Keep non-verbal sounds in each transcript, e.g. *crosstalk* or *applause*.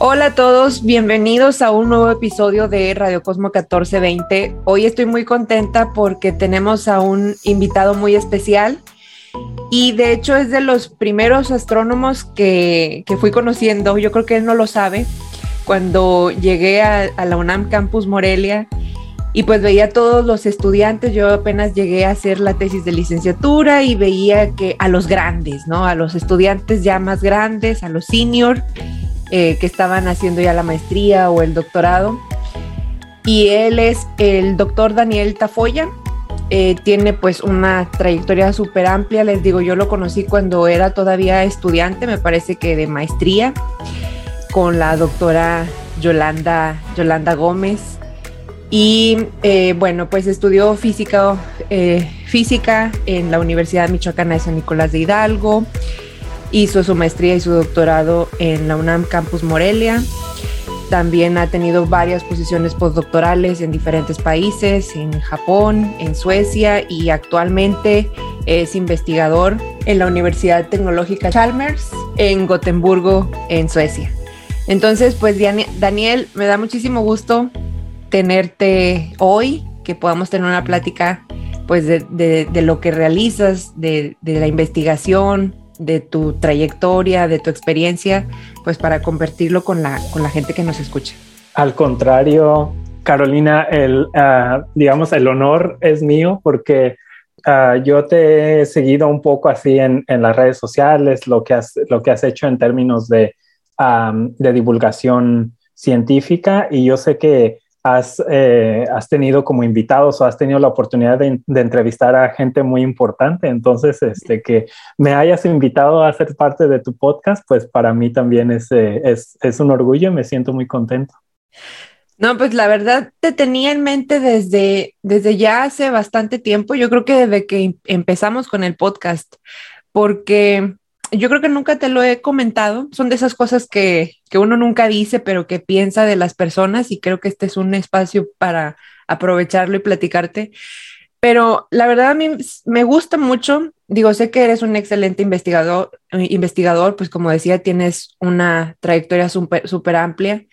Hola a todos, bienvenidos a un nuevo episodio de Radio Cosmo 1420. Hoy estoy muy contenta porque tenemos a un invitado muy especial y de hecho es de los primeros astrónomos que, fui conociendo. Yo creo que él no lo sabe. Cuando llegué a, a la UNAM Campus Morelia y pues veía a todos los estudiantes, yo apenas llegué a hacer la tesis de licenciatura y veía que a los grandes, ¿no? A los estudiantes ya más grandes, a los senior eh, que estaban haciendo ya la maestría o el doctorado. Y él es el doctor Daniel Tafoya. Eh, tiene pues una trayectoria súper amplia. Les digo, yo lo conocí cuando era todavía estudiante, me parece que de maestría, con la doctora Yolanda, Yolanda Gómez. Y eh, bueno, pues estudió física, física en la Universidad Michoacana de San Nicolás de Hidalgo. Hizo su maestría y su doctorado en la UNAM Campus Morelia. También ha tenido varias posiciones postdoctorales en diferentes países, en Japón, en Suecia y actualmente es investigador en la Universidad Tecnológica Chalmers en Gotemburgo, en Suecia. Entonces, pues Daniel, me da muchísimo gusto tenerte hoy, que podamos tener una plática pues de, lo que realizas, de, de la investigación, de tu trayectoria, de tu experiencia, pues para convertirlo con la, con la gente que nos escucha. Al contrario, Carolina, el, ah, digamos, el honor es mío porque ah, yo te he seguido un poco así en, en, las redes sociales, lo que has, lo que has hecho en términos de, de divulgación científica y yo sé que has, eh, has tenido como invitados o has tenido la oportunidad de, entrevistar a gente muy importante. Entonces, este, que me hayas invitado a ser parte de tu podcast, pues para mí también es, eh, es, es un orgullo y me siento muy contento. No, pues la verdad te tenía en mente desde, desde ya hace bastante tiempo, yo creo que desde que empezamos con el podcast, porque yo creo que nunca te lo he comentado. Son de esas cosas que, uno nunca dice, pero que piensa de las personas y creo que este es un espacio para aprovecharlo y platicarte. Pero la verdad a mí me gusta mucho. Digo, sé que eres un excelente investigador, investigador pues como decía, tienes una trayectoria súper amplia.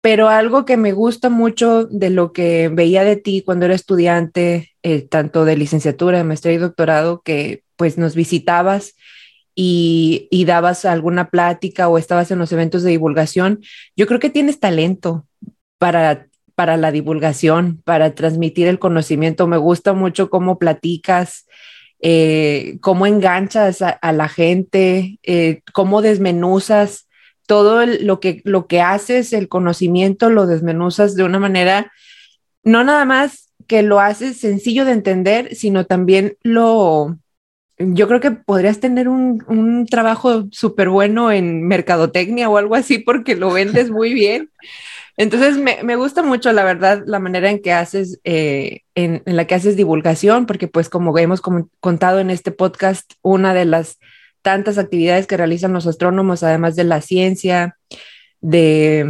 Pero algo que me gusta mucho de lo que veía de ti cuando era estudiante, eh, tanto de licenciatura, de maestría y doctorado, que pues nos visitabas y, dabas alguna plática o estabas en los eventos de divulgación, yo creo que tienes talento para, para la divulgación, para transmitir el conocimiento. Me gusta mucho cómo platicas, eh, cómo enganchas a, la gente, eh, cómo desmenuzas todo lo, que, lo que haces, el conocimiento, lo desmenuzas de una manera, no nada más que lo haces sencillo de entender, sino también lo, yo creo que podrías tener un, trabajo súper bueno en mercadotecnia o algo así porque lo vendes muy bien. Entonces me, gusta mucho, la verdad, la manera en que haces, eh, en, la que haces divulgación, porque pues como hemos contado en este podcast, una de las tantas actividades que realizan los astrónomos, además de la ciencia, de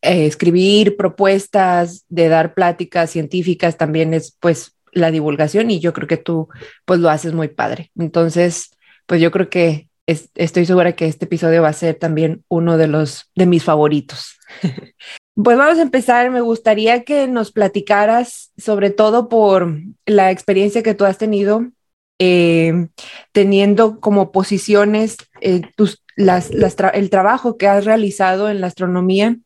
eh, escribir propuestas, de dar pláticas científicas, también es pues la divulgación y yo creo que tú pues lo haces muy padre. Entonces, pues yo creo que estoy segura que este episodio va a ser también uno de los de mis favoritos. *laughs* pues vamos a empezar. Me gustaría que nos platicaras sobre todo por la experiencia que tú has tenido eh, teniendo como posiciones eh, tus, las, el trabajo que has realizado en la astronomía,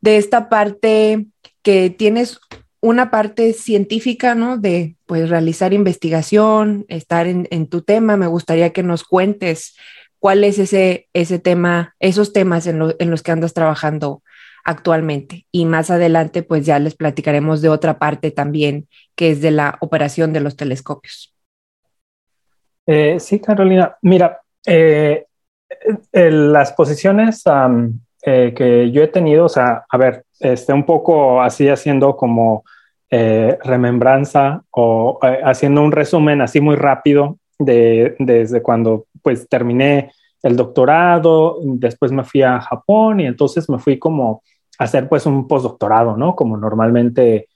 de esta parte que tienes una parte científica, ¿no? De pues realizar investigación, estar en, tu tema. Me gustaría que nos cuentes cuál es ese, ese tema, esos temas en, los que andas trabajando actualmente. Y más adelante, pues ya les platicaremos de otra parte también, que es de la operación de los telescopios. Eh, sí, Carolina. Mira, eh, las posiciones eh, que yo he tenido, o sea, a ver, este, un poco así haciendo como eh, remembranza o eh, haciendo un resumen así muy rápido de, desde cuando pues terminé el doctorado, después me fui a Japón y entonces me fui como a hacer pues un postdoctorado, ¿no? Como normalmente,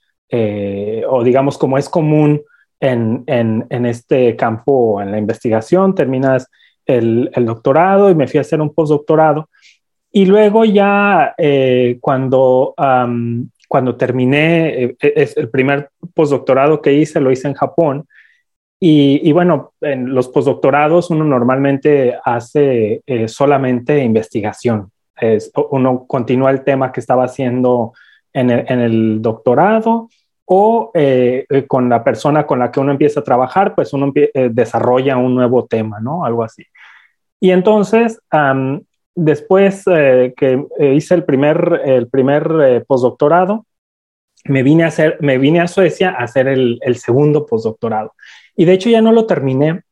o digamos como es común en, en, en, este campo, en la investigación, terminas el, el doctorado y me fui a hacer un postdoctorado Y luego ya eh, cuando, cuando terminé, eh, es el primer postdoctorado que hice, lo hice en Japón. Y, bueno, en los postdoctorados uno normalmente hace eh, solamente investigación. Es, uno continúa el tema que estaba haciendo en el doctorado o con la persona con la que uno empieza a trabajar, pues uno desarrolla un nuevo tema, ¿no? Algo así. Y entonces, después eh, que eh, hice el primer, el primer eh, postdoctorado, me vine, a hacer, me vine a Suecia a hacer el, el segundo postdoctorado. Y de hecho ya no lo terminé,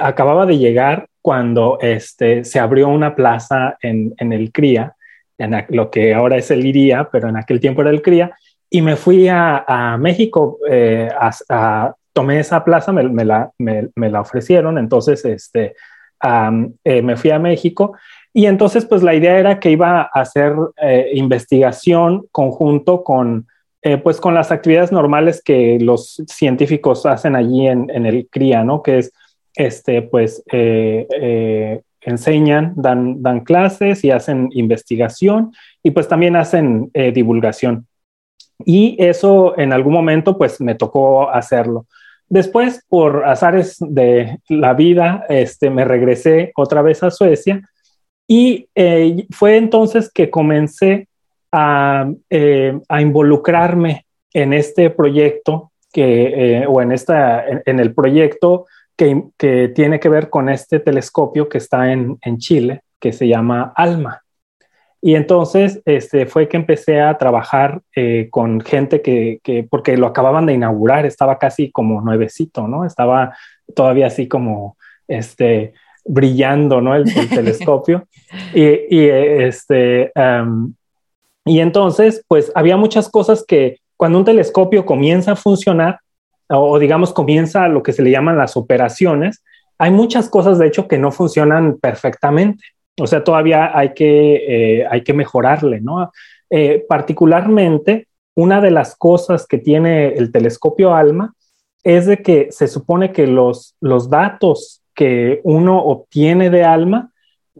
acababa de llegar cuando este, se abrió una plaza en, en el CRIA, en lo que ahora es el IRIA, pero en aquel tiempo era el CRIA, y me fui a, México, a, tomé esa plaza, me, me, la, me, la, ofrecieron, entonces este, eh, me fui a México y entonces pues la idea era que iba a hacer eh, investigación conjunto con eh, pues con las actividades normales que los científicos hacen allí en, el CRIA, ¿no? Que es este pues enseñan, dan, dan clases y hacen investigación y pues también hacen divulgación. Y eso en algún momento pues me tocó hacerlo. Después, por azares de la vida, este, me regresé otra vez a Suecia y eh, fue entonces que comencé a, eh, involucrarme en este proyecto que, eh, o en, esta, en, el proyecto que, tiene que ver con este telescopio que está en Chile, que se llama ALMA. Y entonces este, fue que empecé a trabajar con gente que, que, porque lo acababan de inaugurar, estaba casi como nuevecito, ¿no? Estaba todavía así como, este, brillando, ¿no? El, *laughs* telescopio. Y, y, este, y entonces, pues había muchas cosas que cuando un telescopio comienza a funcionar, o, digamos comienza lo que se le llaman las operaciones, hay muchas cosas, de hecho, que no funcionan perfectamente. O sea, todavía hay que, eh, hay que mejorarle, ¿no? Eh, particularmente, una de las cosas que tiene el telescopio ALMA es de que se supone que los, los datos que uno obtiene de ALMA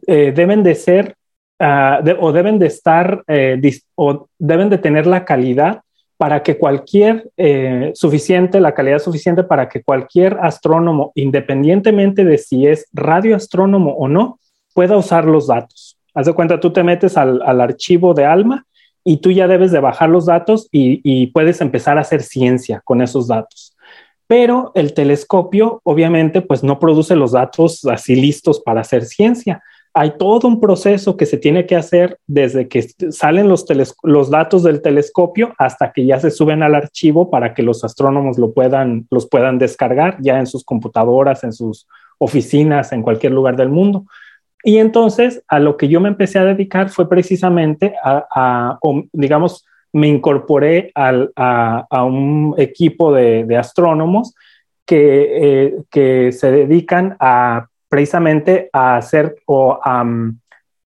eh, deben de ser ah, o deben de estar o deben de tener la calidad para que cualquier suficiente, la calidad suficiente para que cualquier astrónomo, independientemente de si es radioastrónomo o no, pueda usar los datos. Haz de cuenta, tú te metes al, archivo de Alma y tú ya debes de bajar los datos y, puedes empezar a hacer ciencia con esos datos. Pero el telescopio, obviamente, pues no produce los datos así listos para hacer ciencia. Hay todo un proceso que se tiene que hacer desde que salen los, los datos del telescopio hasta que ya se suben al archivo para que los astrónomos lo puedan, los puedan descargar ya en sus computadoras, en sus oficinas, en cualquier lugar del mundo. Y entonces a lo que yo me empecé a dedicar fue precisamente a, digamos, me incorporé a, un equipo de, astrónomos que, eh, que, se dedican a precisamente a hacer o a,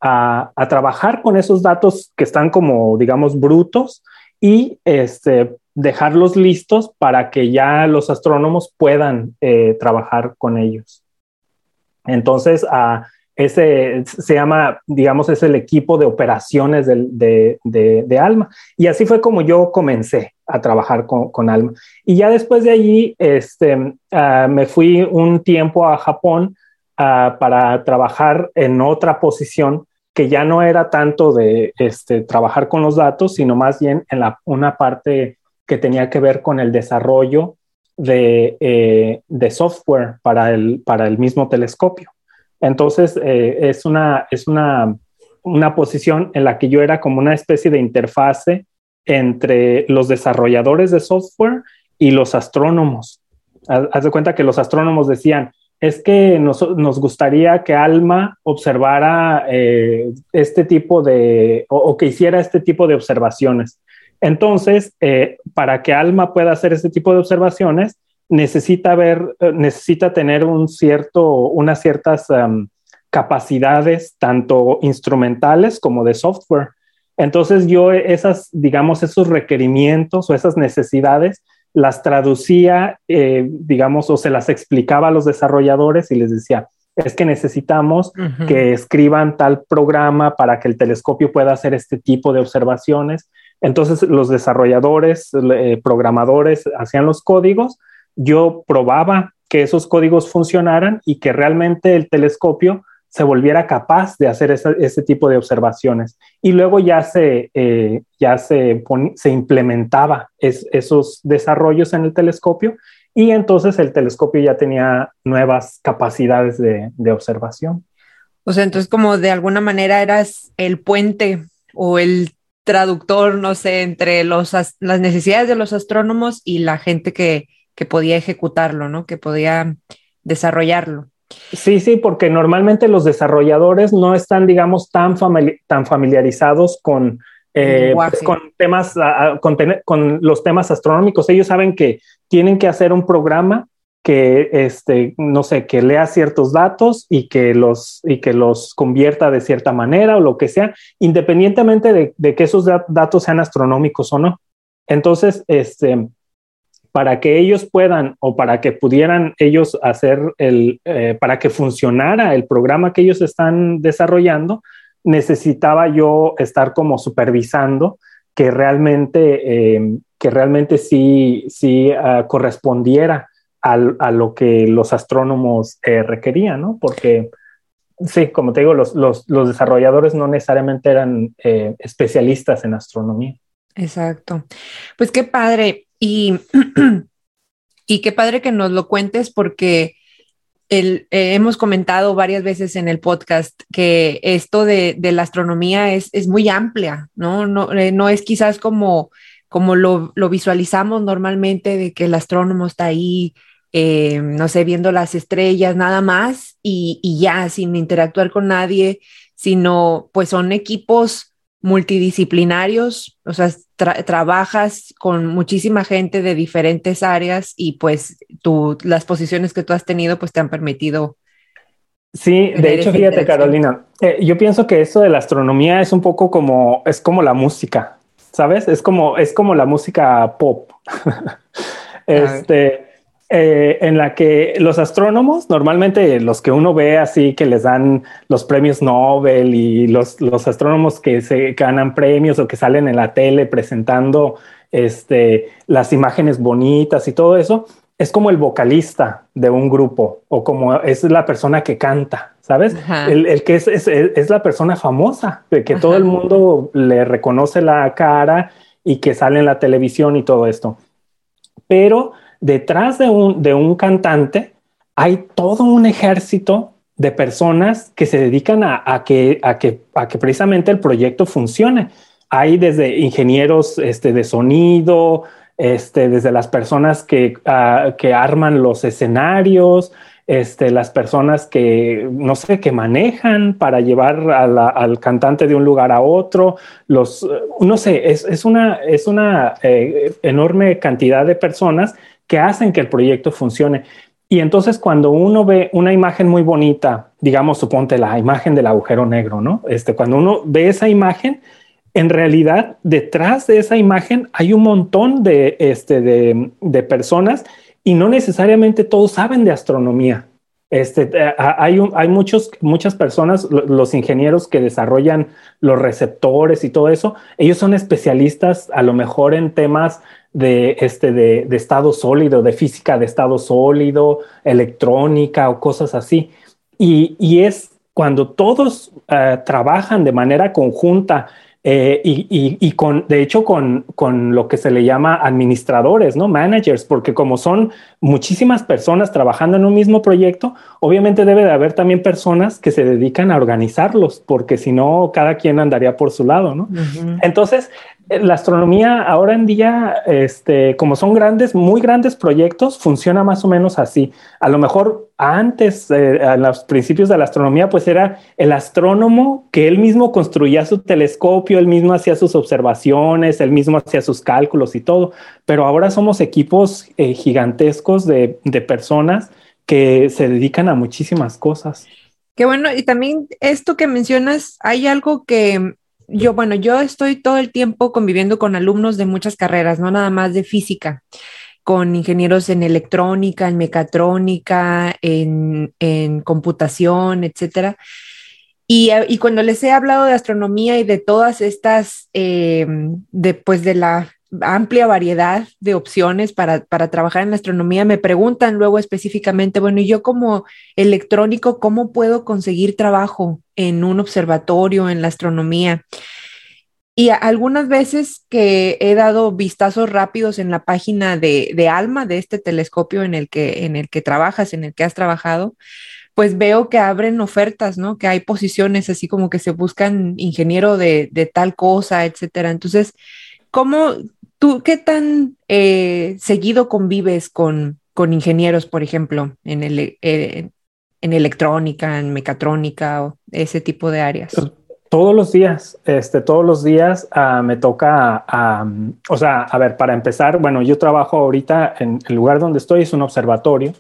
a, trabajar con esos datos que están como, digamos, brutos y este, dejarlos listos para que ya los astrónomos puedan eh, trabajar con ellos. Entonces, a ese se llama, digamos, es el equipo de operaciones de, de, Alma. Y así fue como yo comencé a trabajar con, con Alma. Y ya después de allí, este, ah, me fui un tiempo a Japón ah, para trabajar en otra posición que ya no era tanto de este, trabajar con los datos, sino más bien en la, una parte que tenía que ver con el desarrollo de, eh, de software para el, para el mismo telescopio. Entonces, eh, es, una, es una, una posición en la que yo era como una especie de interfase entre los desarrolladores de software y los astrónomos. Haz de cuenta que los astrónomos decían, es que nos, nos gustaría que Alma observara eh, este tipo de, o, que hiciera este tipo de observaciones. Entonces, eh, para que Alma pueda hacer este tipo de observaciones, necesita ver, eh, necesita tener un cierto, unas ciertas em, capacidades, tanto instrumentales como de software. Entonces yo esas, digamos, esos requerimientos o esas necesidades las traducía, eh, digamos, o se las explicaba a los desarrolladores y les decía, es que necesitamos que escriban tal programa para que el telescopio pueda hacer este tipo de observaciones. Entonces los desarrolladores, eh, programadores hacían los códigos, yo probaba que esos códigos funcionaran y que realmente el telescopio se volviera capaz de hacer ese, tipo de observaciones. Y luego ya se, eh, ya se, se implementaba esos desarrollos en el telescopio y entonces el telescopio ya tenía nuevas capacidades de, observación. O sea, entonces como de alguna manera eras el puente o el traductor, no sé, entre los, las necesidades de los astrónomos y la gente que, que podía ejecutarlo, ¿no? Que podía desarrollarlo. Sí, sí, porque normalmente los desarrolladores no están, digamos, tan, tan familiarizados con, eh, pues, con temas, con, los temas astronómicos. Ellos saben que tienen que hacer un programa que, este, no sé, que lea ciertos datos y que los, y que los convierta de cierta manera o lo que sea, independientemente de, de que esos datos sean astronómicos o no. Entonces, este, para que ellos puedan o para que pudieran ellos hacer el, eh, para que funcionara el programa que ellos están desarrollando, necesitaba yo estar como supervisando que realmente, eh, que realmente sí, sí ah, correspondiera a, lo que los astrónomos eh, requerían, ¿no? Porque sí, como te digo, los, los, los desarrolladores no necesariamente eran especialistas en astronomía. Exacto. Pues qué padre. Y, *clears throat* y qué padre que nos lo cuentes porque el, eh, hemos comentado varias veces en el podcast que esto de, la astronomía es, es, muy amplia, ¿no? No, eh, no es quizás como, como lo, lo, visualizamos normalmente de que el astrónomo está ahí, eh, no sé, viendo las estrellas nada más y, y ya sin interactuar con nadie, sino pues son equipos multidisciplinarios, o sea, trabajas con muchísima gente de diferentes áreas y pues tú, las posiciones que tú has tenido pues te han permitido. Sí, de hecho, fíjate Carolina, eh, yo pienso que eso de la astronomía es un poco como, es como la música, ¿sabes? Es como, es como la música pop. *laughs* este, eh, en la que los astrónomos, normalmente los que uno ve así que les dan los premios Nobel y los, los astrónomos que se ganan premios o que salen en la tele presentando este, las imágenes bonitas y todo eso, es como el vocalista de un grupo o como es la persona que canta, ¿sabes? El, que es, es, la persona famosa, que todo el mundo le reconoce la cara y que sale en la televisión y todo esto. Pero detrás de un, cantante hay todo un ejército de personas que se dedican a, que, precisamente el proyecto funcione. Hay desde ingenieros este, de sonido, este, desde las personas que, ah, arman los escenarios, este, las personas que, no sé, que manejan para llevar al cantante de un lugar a otro, los, no sé, es, una, es una eh, enorme cantidad de personas que hacen que el proyecto funcione. Y entonces cuando uno ve una imagen muy bonita, digamos, suponte la imagen del agujero negro, ¿no? Este, cuando uno ve esa imagen, en realidad detrás de esa imagen hay un montón de, este, de, de personas y no necesariamente todos saben de astronomía. Este, eh, hay, hay muchos, muchas personas, los ingenieros que desarrollan los receptores y todo eso, ellos son especialistas a lo mejor en temas de, este, de, estado sólido, de física de estado sólido, electrónica o cosas así. Y, es cuando todos eh, trabajan de manera conjunta eh, y, con, de hecho, con, lo que se le llama administradores, ¿no? Managers, porque como son muchísimas personas trabajando en un mismo proyecto, obviamente debe de haber también personas que se dedican a organizarlos, porque si no, cada quien andaría por su lado, ¿no? Entonces, la astronomía ahora en día, este, como son grandes, muy grandes proyectos, funciona más o menos así. A lo mejor antes, eh, a los principios de la astronomía, pues era el astrónomo que él mismo construía su telescopio, él mismo hacía sus observaciones, él mismo hacía sus cálculos y todo. Pero ahora somos equipos eh, gigantescos de, de personas que se dedican a muchísimas cosas. Qué bueno, y también esto que mencionas, hay algo que yo, bueno, yo estoy todo el tiempo conviviendo con alumnos de muchas carreras, no nada más de física. con ingenieros en electrónica, en mecatrónica, en, computación, etcétera. Eh, y, cuando les he hablado de astronomía y de todas estas, eh, de, pues de la amplia variedad de opciones para, para, trabajar en astronomía, me preguntan luego específicamente, bueno, y yo como electrónico, ¿cómo puedo conseguir trabajo en un observatorio en la astronomía? Y algunas veces que he dado vistazos rápidos en la página de, ALMA, de este telescopio en el, que, en el que trabajas, en el que has trabajado, pues veo que abren ofertas, ¿no? Que hay posiciones así como que se buscan ingeniero de, tal cosa, etcétera. Entonces, ¿cómo tú, qué tan eh, seguido convives con, con ingenieros, por ejemplo, en, el, eh, en electrónica, en mecatrónica o ese tipo de áreas? Pues, todos los días, este, todos los días uh, me toca, uh, o sea, a ver, para empezar, bueno, yo trabajo ahorita en el lugar donde estoy, es un observatorio,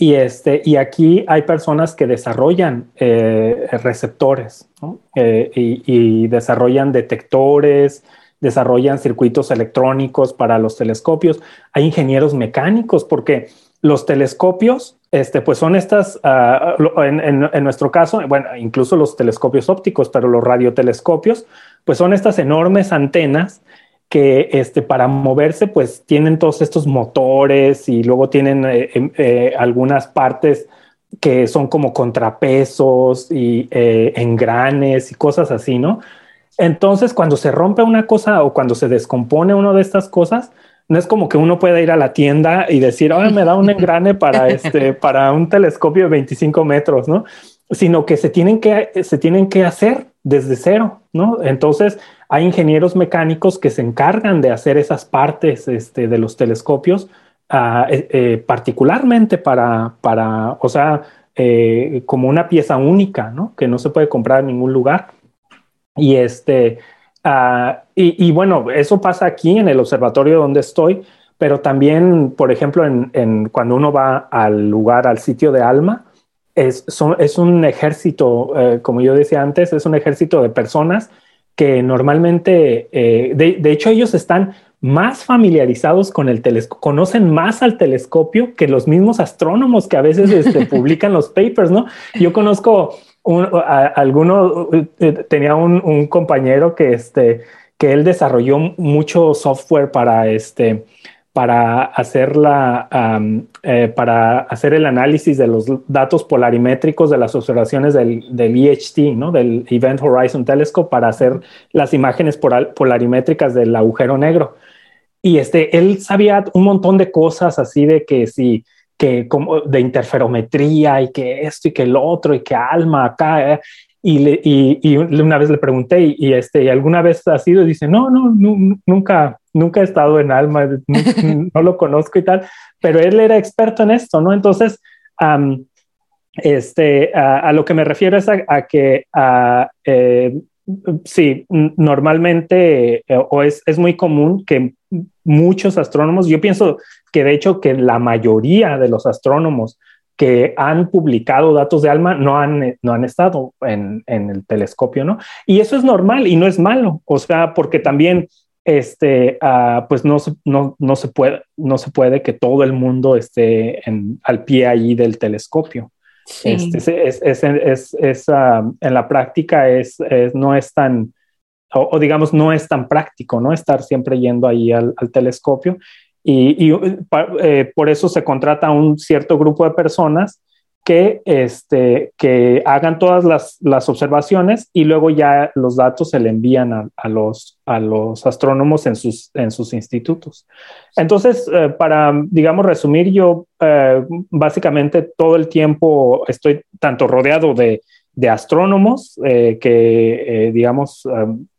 y, este, y aquí hay personas que desarrollan eh, receptores eh, y, desarrollan detectores, desarrollan circuitos electrónicos para los telescopios. Hay ingenieros mecánicos porque los telescopios, este, pues son estas, ah, en, nuestro caso, bueno, incluso los telescopios ópticos, pero los radiotelescopios, pues son estas enormes antenas que este, para moverse, pues tienen todos estos motores y luego tienen eh, em, eh, algunas partes que son como contrapesos y eh, engranes y cosas así, ¿no? Entonces, cuando se rompe una cosa o cuando se descompone una de estas cosas, no es como que uno pueda ir a la tienda y decir, oh, me da un engrane para *laughs* este, para un telescopio de 25 metros, ¿no? Sino que se tienen que, se tienen que hacer desde cero, ¿no? Entonces, hay ingenieros mecánicos que se encargan de hacer esas partes este, de los telescopios, ah, eh, eh, particularmente para, para, o sea, eh, como una pieza única, ¿no? Que no se puede comprar en ningún lugar. Y este, Ah, y, bueno, eso pasa aquí en el observatorio donde estoy, pero también, por ejemplo, en, cuando uno va al lugar, al sitio de Alma, es, es un ejército, eh, como yo decía antes, es un ejército de personas que normalmente, eh, de, hecho, ellos están más familiarizados con el telescopio, conocen más al telescopio que los mismos astrónomos que a veces este, *laughs* publican los papers, ¿no? Yo conozco alguno eh, tenía un, compañero que este que él desarrolló mucho software para este para hacer la eh, para hacer el análisis de los datos polarimétricos de las observaciones del, del EHT, ¿no? del Event Horizon Telescope para hacer las imágenes polarimétricas del agujero negro. Y este, él sabía un montón de cosas así de que si que como de interferometría y que esto y que el otro y que alma acá. Eh, y, le, y, una vez le pregunté y, este, ¿alguna vez ha sido? Y dice, no, no, nunca, nunca he estado en alma, *laughs* no, lo conozco y tal, pero él era experto en esto, ¿no? Entonces, este, a, lo que me refiero es a, que eh, sí, normalmente eh, o es, es, muy común que muchos astrónomos, yo pienso que de hecho que la mayoría de los astrónomos que han publicado datos de ALMA no han, no han estado en, en el telescopio, ¿no? Y eso es normal y no es malo, o sea, porque también este, uh, pues no se, no, no, se puede, no se puede que todo el mundo esté en, al pie allí del telescopio. Sí. Este, es, es, es, es uh, en la práctica es, no es tan, o, o, digamos, no es tan práctico, ¿no? Estar siempre yendo ahí al, al telescopio. Y, eh, por eso se contrata a un cierto grupo de personas que, este, que hagan todas las, observaciones y luego ya los datos se le envían a, los, a los astrónomos en sus, en sus institutos. Entonces, eh, para, digamos, resumir, yo eh, básicamente todo el tiempo estoy tanto rodeado de, de astrónomos que, digamos,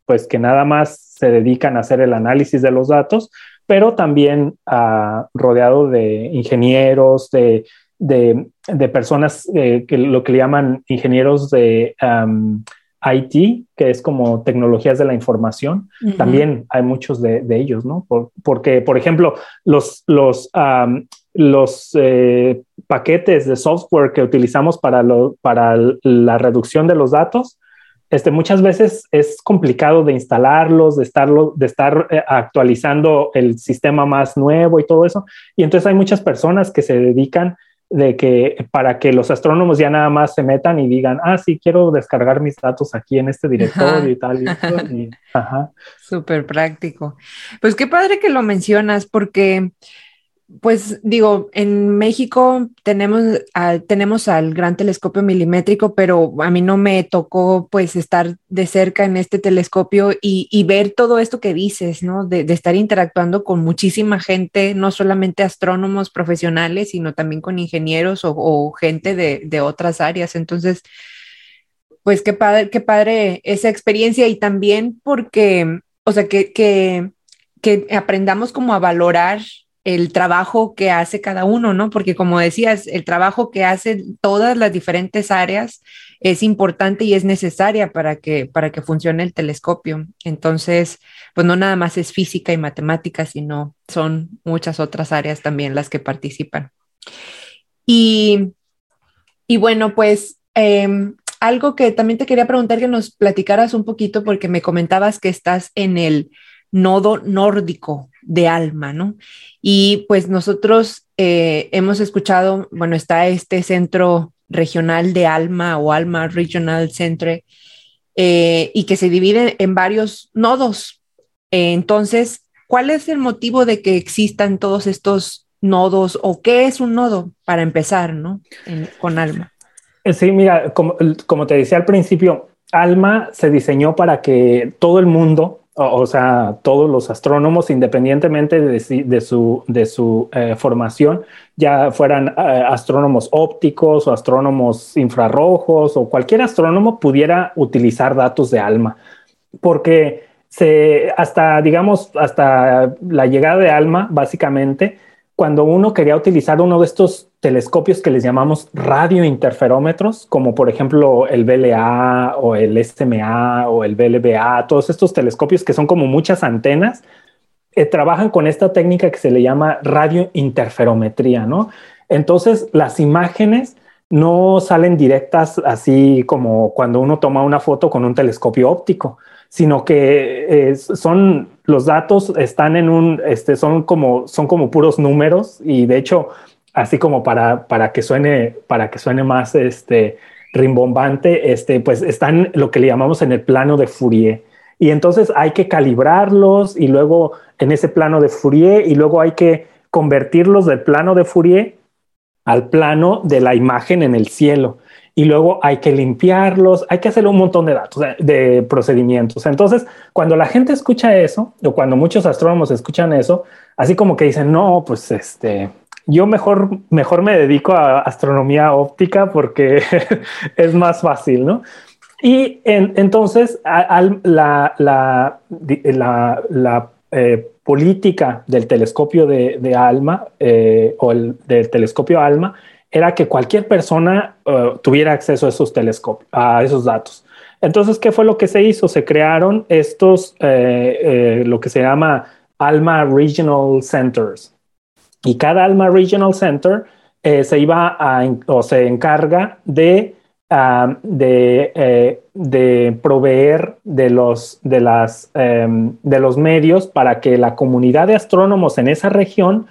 pues que nada más se dedican a hacer el análisis de los datos, pero también uh, rodeado de ingenieros, de, de, de personas eh, que lo que le llaman ingenieros de um, IT, que es como tecnologías de la información. Uh -huh. También hay muchos de, de ellos, ¿no? Por, porque, por ejemplo, los, los, um, los eh, paquetes de software que utilizamos para, lo, para la reducción de los datos, este, muchas veces es complicado de instalarlos, de, estarlo, de estar eh, actualizando el sistema más nuevo y todo eso. Y entonces hay muchas personas que se dedican de que para que los astrónomos ya nada más se metan y digan, ah, sí, quiero descargar mis datos aquí en este directorio y tal. *laughs* Y, ajá. Súper práctico. Pues qué padre que lo mencionas porque pues digo, en México tenemos, tenemos al gran telescopio milimétrico, pero a mí no me tocó pues estar de cerca en este telescopio y, ver todo esto que dices, ¿no? De, estar interactuando con muchísima gente, no solamente astrónomos profesionales, sino también con ingenieros o, gente de, otras áreas. Entonces, pues qué padre, qué padre esa experiencia y también porque, o sea, que, que, que aprendamos como a valorar el trabajo que hace cada uno, ¿no? Porque como decías, el trabajo que hacen todas las diferentes áreas es importante y es necesaria para que, para que funcione el telescopio. Entonces, pues no nada más es física y matemática, sino son muchas otras áreas también las que participan. Y, y bueno, pues em, algo que también te quería preguntar que nos platicaras un poquito, porque me comentabas que estás en el nodo nórdico de alma, ¿no? Y pues nosotros eh, hemos escuchado, bueno, está este centro regional de alma o alma regional center eh, y que se divide en varios nodos. entonces, ¿cuál es el motivo de que existan todos estos nodos o qué es un nodo para empezar, ¿no? con alma. Eh, sí, mira, como te decía al principio, Alma se diseñó para que todo el mundo o, sea, todos los astrónomos, independientemente de, su, eh, formación, ya fueran eh, astrónomos ópticos o astrónomos infrarrojos o cualquier astrónomo pudiera utilizar datos de ALMA, porque se, hasta, digamos, hasta la llegada de ALMA, básicamente, cuando uno quería utilizar uno de estos telescopios que les llamamos radiointerferómetros, como por ejemplo el BLA o el SMA o el BLBA, todos estos telescopios que son como muchas antenas, eh, trabajan con esta técnica que se le llama radiointerferometría, ¿no? Entonces las imágenes no salen directas así como cuando uno toma una foto con un telescopio óptico, sino que eh, son los datos están en un, este, son como, son como puros números y de hecho, así como para, para que suene, para que suene más, este, rimbombante, este, pues están lo que le llamamos en el plano de Fourier. Y entonces hay que calibrarlos y luego en ese plano de Fourier y luego hay que convertirlos del plano de Fourier al plano de la imagen en el cielo y luego hay que limpiarlos, hay que hacer un montón de datos, de, procedimientos. Entonces, cuando la gente escucha eso, o cuando muchos astrónomos escuchan eso, así como que dicen, no, pues este, yo mejor, mejor me dedico a astronomía óptica porque *laughs* es más fácil, ¿no? Y entonces la, eh, política del telescopio de, ALMA eh, o el del telescopio ALMA era que cualquier persona uh, tuviera acceso a esos telescopios, a esos datos. Entonces, ¿qué fue lo que se hizo? Se crearon estos, eh, eh, lo que se llama ALMA Regional Centers. Y cada ALMA Regional Center eh, se iba a, o se encarga de, proveer um, de los medios para que la comunidad de astrónomos en esa región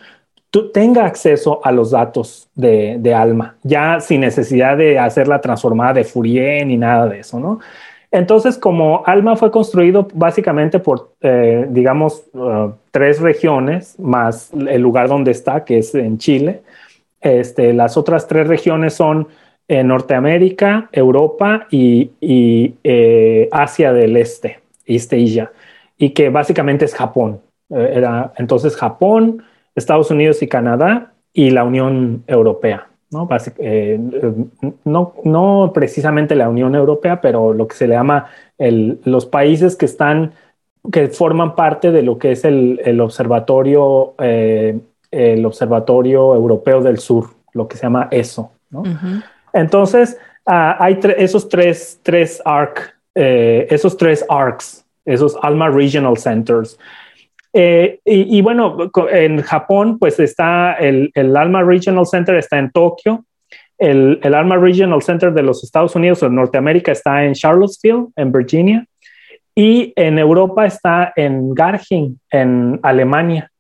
tenga acceso a los datos de, Alma, ya sin necesidad de hacer la transformada de Fourier ni nada de eso, ¿no? Entonces, como Alma fue construido básicamente por, eh, digamos, uh, tres regiones, más el lugar donde está, que es en Chile, este, las otras tres regiones son en Norteamérica, Europa y, eh, Asia del Este, East Asia, y que básicamente es Japón. Eh, era, entonces, Japón, Estados Unidos y Canadá y la Unión Europea. ¿no? Eh, no, no, precisamente la Unión Europea, pero lo que se le llama los países que están, que forman parte de lo que es el, observatorio, eh, el observatorio europeo del sur, lo que se llama ESO. Entonces, ah, hay esos tres, tres ARC, eh, esos tres ARCs, esos ALMA Regional Centers. Eh, y, bueno, en Japón, pues está el, el, Alma Regional Center, está en Tokio, el, el Alma Regional Center de los Estados Unidos o en Norteamérica está en Charlottesville, en Virginia, y en Europa está en Garching, en Alemania.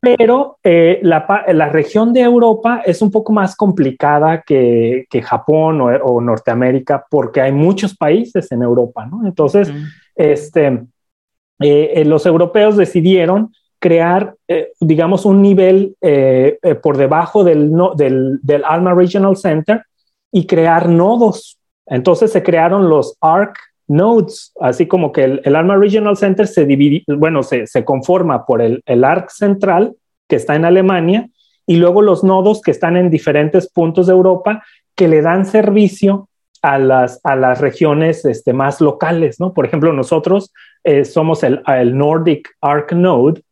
Pero eh, la, la, región de Europa es un poco más complicada que, que Japón o, o, Norteamérica porque hay muchos países en Europa, ¿no? Entonces, este, eh, eh, los europeos decidieron crear, eh, digamos, un nivel eh, eh, por debajo del, no, del, del, Alma Regional Center y crear nodos. Entonces se crearon los ARC nodes, así como que el, el Alma Regional Center se divide, bueno, se, se conforma por el, el ARC central que está en Alemania y luego los nodos que están en diferentes puntos de Europa que le dan servicio a las, a las regiones este, más locales, ¿no? Por ejemplo, nosotros eh, somos el, el Nordic Arc Node,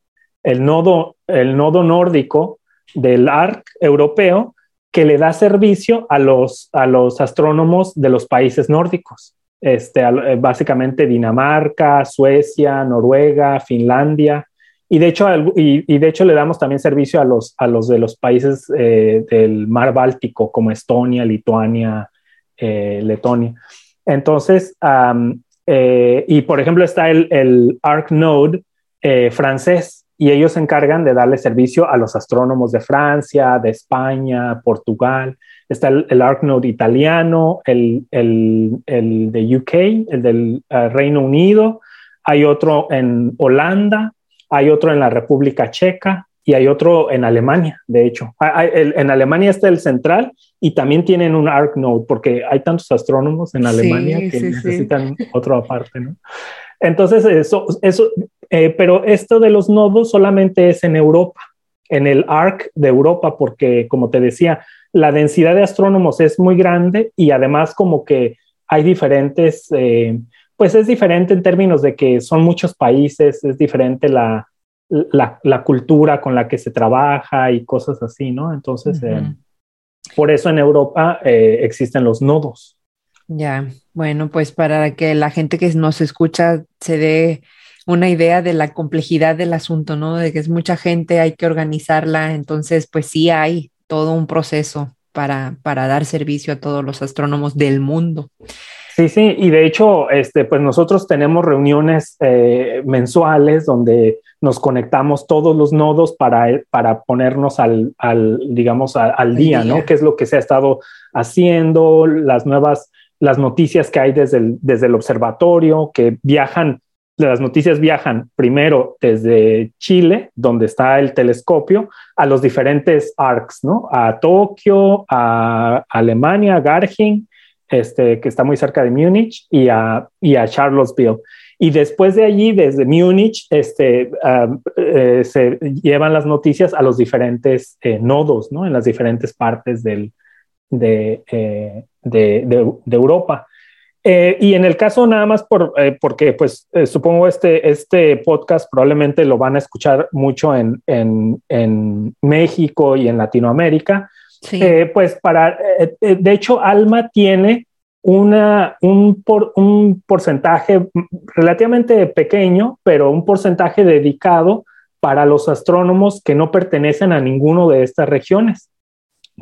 el nodo, el nodo nórdico del ARC europeo que le da servicio a los, a los astrónomos de los países nórdicos. Este, eh, básicamente Dinamarca, Suecia, Noruega, Finlandia. Y de hecho, y, y de hecho le damos también servicio a los, a los de los países eh, del mar Báltico, como Estonia, Lituania, eh, Letonia. Entonces, eh, y por ejemplo está el, el ARC Node eh, francés, y ellos se encargan de darle servicio a los astrónomos de Francia, de España, Portugal. Está el, el ArcNode italiano, el, el, el, de UK, el del Reino Unido, hay otro en Holanda, hay otro en la República Checa y hay otro en Alemania, de hecho. Hay, el, en Alemania está el central y también tienen un ArcNode porque hay tantos astrónomos en Alemania sí, que sí, necesitan sí. otro aparte, ¿no? Entonces, eso, eso eh, pero esto de los nodos solamente es en Europa, en el ARC de Europa, porque como te decía, la densidad de astrónomos es muy grande y además como que hay diferentes, eh, pues es diferente en términos de que son muchos países, es diferente la, la, la cultura con la que se trabaja y cosas así, ¿no? Entonces, uh -huh. eh, por eso en Europa eh, existen los nodos. Ya, bueno, pues para que la gente que nos escucha se dé una idea de la complejidad del asunto, ¿no? De que es mucha gente, hay que organizarla, entonces pues sí hay todo un proceso para, para dar servicio a todos los astrónomos del mundo. Sí, sí, y de hecho, este, pues nosotros tenemos reuniones eh, mensuales donde nos conectamos todos los nodos para, para ponernos al, al digamos, al día, día, ¿no? ¿Qué es lo que se ha estado haciendo, las nuevas, las noticias que hay desde el, desde el observatorio, que viajan las noticias viajan primero desde Chile, donde está el telescopio, a los diferentes ARCs, ¿no? A Tokio, a Alemania, a Garching, este, que está muy cerca de Múnich, y a, y a Charlottesville. Y después de allí, desde Múnich, este, eh, se llevan las noticias a los diferentes eh, nodos, ¿no? En las diferentes partes del, de, eh, de, de, Europa. Y en el caso nada más por, porque pues supongo este, este podcast probablemente lo van a escuchar mucho en, en, en México y en Latinoamérica, Eh, pues para, eh, de hecho Alma tiene una, un, por, un porcentaje relativamente pequeño, pero un porcentaje dedicado para los astrónomos que no pertenecen a ninguno de estas regiones.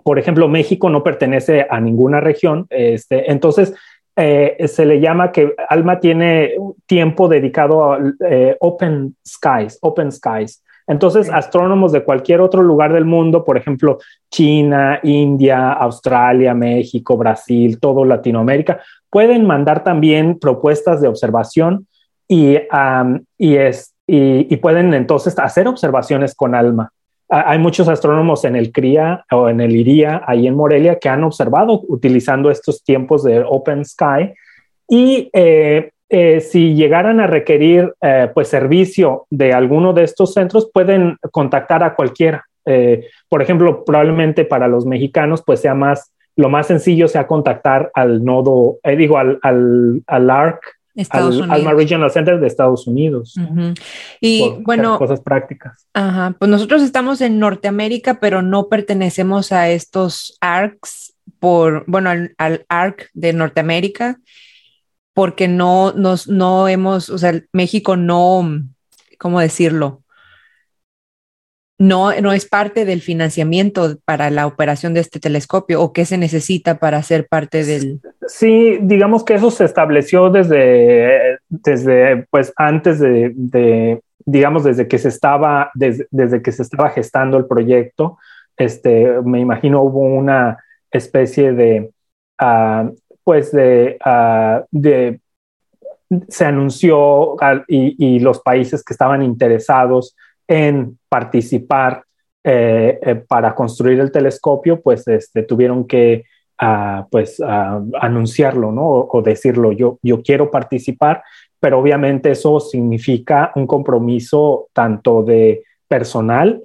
Por ejemplo, México no pertenece a ninguna región, este, entonces eh, se le llama que Alma tiene tiempo dedicado a eh, Open Skies, Open Skies. Entonces, sí. astrónomos de cualquier otro lugar del mundo, por ejemplo, China, India, Australia, México, Brasil, todo Latinoamérica, pueden mandar también propuestas de observación y, um, y, es, y, y pueden entonces hacer observaciones con ALMA hay muchos astrónomos en el CRIA o en el IRIA, ahí en Morelia, que han observado utilizando estos tiempos de Open Sky. Y eh, eh, si llegaran a requerir eh, pues servicio de alguno de estos centros, pueden contactar a cualquiera. Eh, por ejemplo, probablemente para los mexicanos, pues sea más, lo más sencillo sea contactar al nodo, eh, digo, al, al, al ARC Estados al, Alma Regional Center de Estados Unidos. Uh -huh. Y Por, bueno, cosas prácticas. Ajá, pues nosotros estamos en Norteamérica, pero no pertenecemos a estos ARCs por, bueno, al, al ARC de Norteamérica, porque no nos, no hemos, o sea, México no, ¿cómo decirlo? no, no es parte del financiamiento para la operación de este telescopio o qué se necesita para ser parte del... Sí, digamos que eso se estableció desde, desde pues antes de, digamos, desde que se estaba, desde, que se estaba gestando el proyecto. Este, me imagino hubo una especie de, uh, pues de, se anunció y, los países que estaban interesados en participar eh, eh, para construir el telescopio, pues este, tuvieron que uh, pues, uh, anunciarlo, ¿no? O, o, decirlo, yo, yo quiero participar, pero obviamente eso significa un compromiso tanto de personal,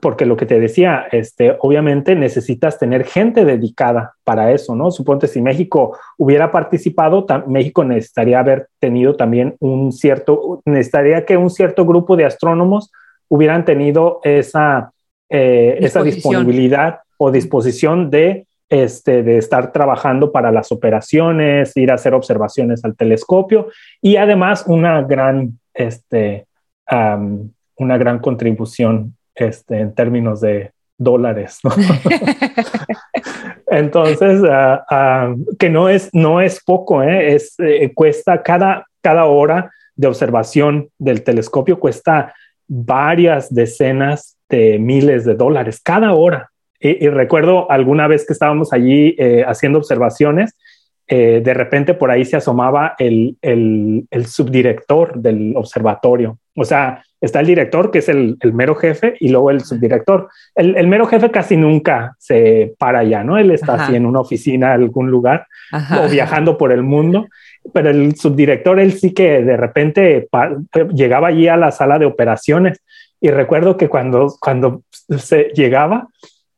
porque lo que te decía, este, obviamente necesitas tener gente dedicada para eso, ¿no? Suponte si México hubiera participado, México necesitaría haber tenido también un cierto, necesitaría que un cierto grupo de astrónomos hubieran tenido esa, eh, esa disponibilidad o disposición de, este, de estar trabajando para las operaciones, ir a hacer observaciones al telescopio y además una gran, este, um, una gran contribución este, en términos de dólares. ¿no? *laughs* Entonces, uh, uh, que no es, no es poco, ¿eh? es, eh, cuesta cada, cada hora de observación del telescopio, cuesta varias decenas de miles de dólares cada hora. Y, recuerdo alguna vez que estábamos allí eh, haciendo observaciones, eh, de repente por ahí se asomaba el, el, subdirector del observatorio. O sea, está el director, que es el, el mero jefe, y luego el subdirector. El, mero jefe casi nunca se para allá, ¿no? Él está así en una oficina, en algún lugar, o viajando por el mundo pero el subdirector, él sí que de repente llegaba allí a la sala de operaciones y recuerdo que cuando, cuando se llegaba,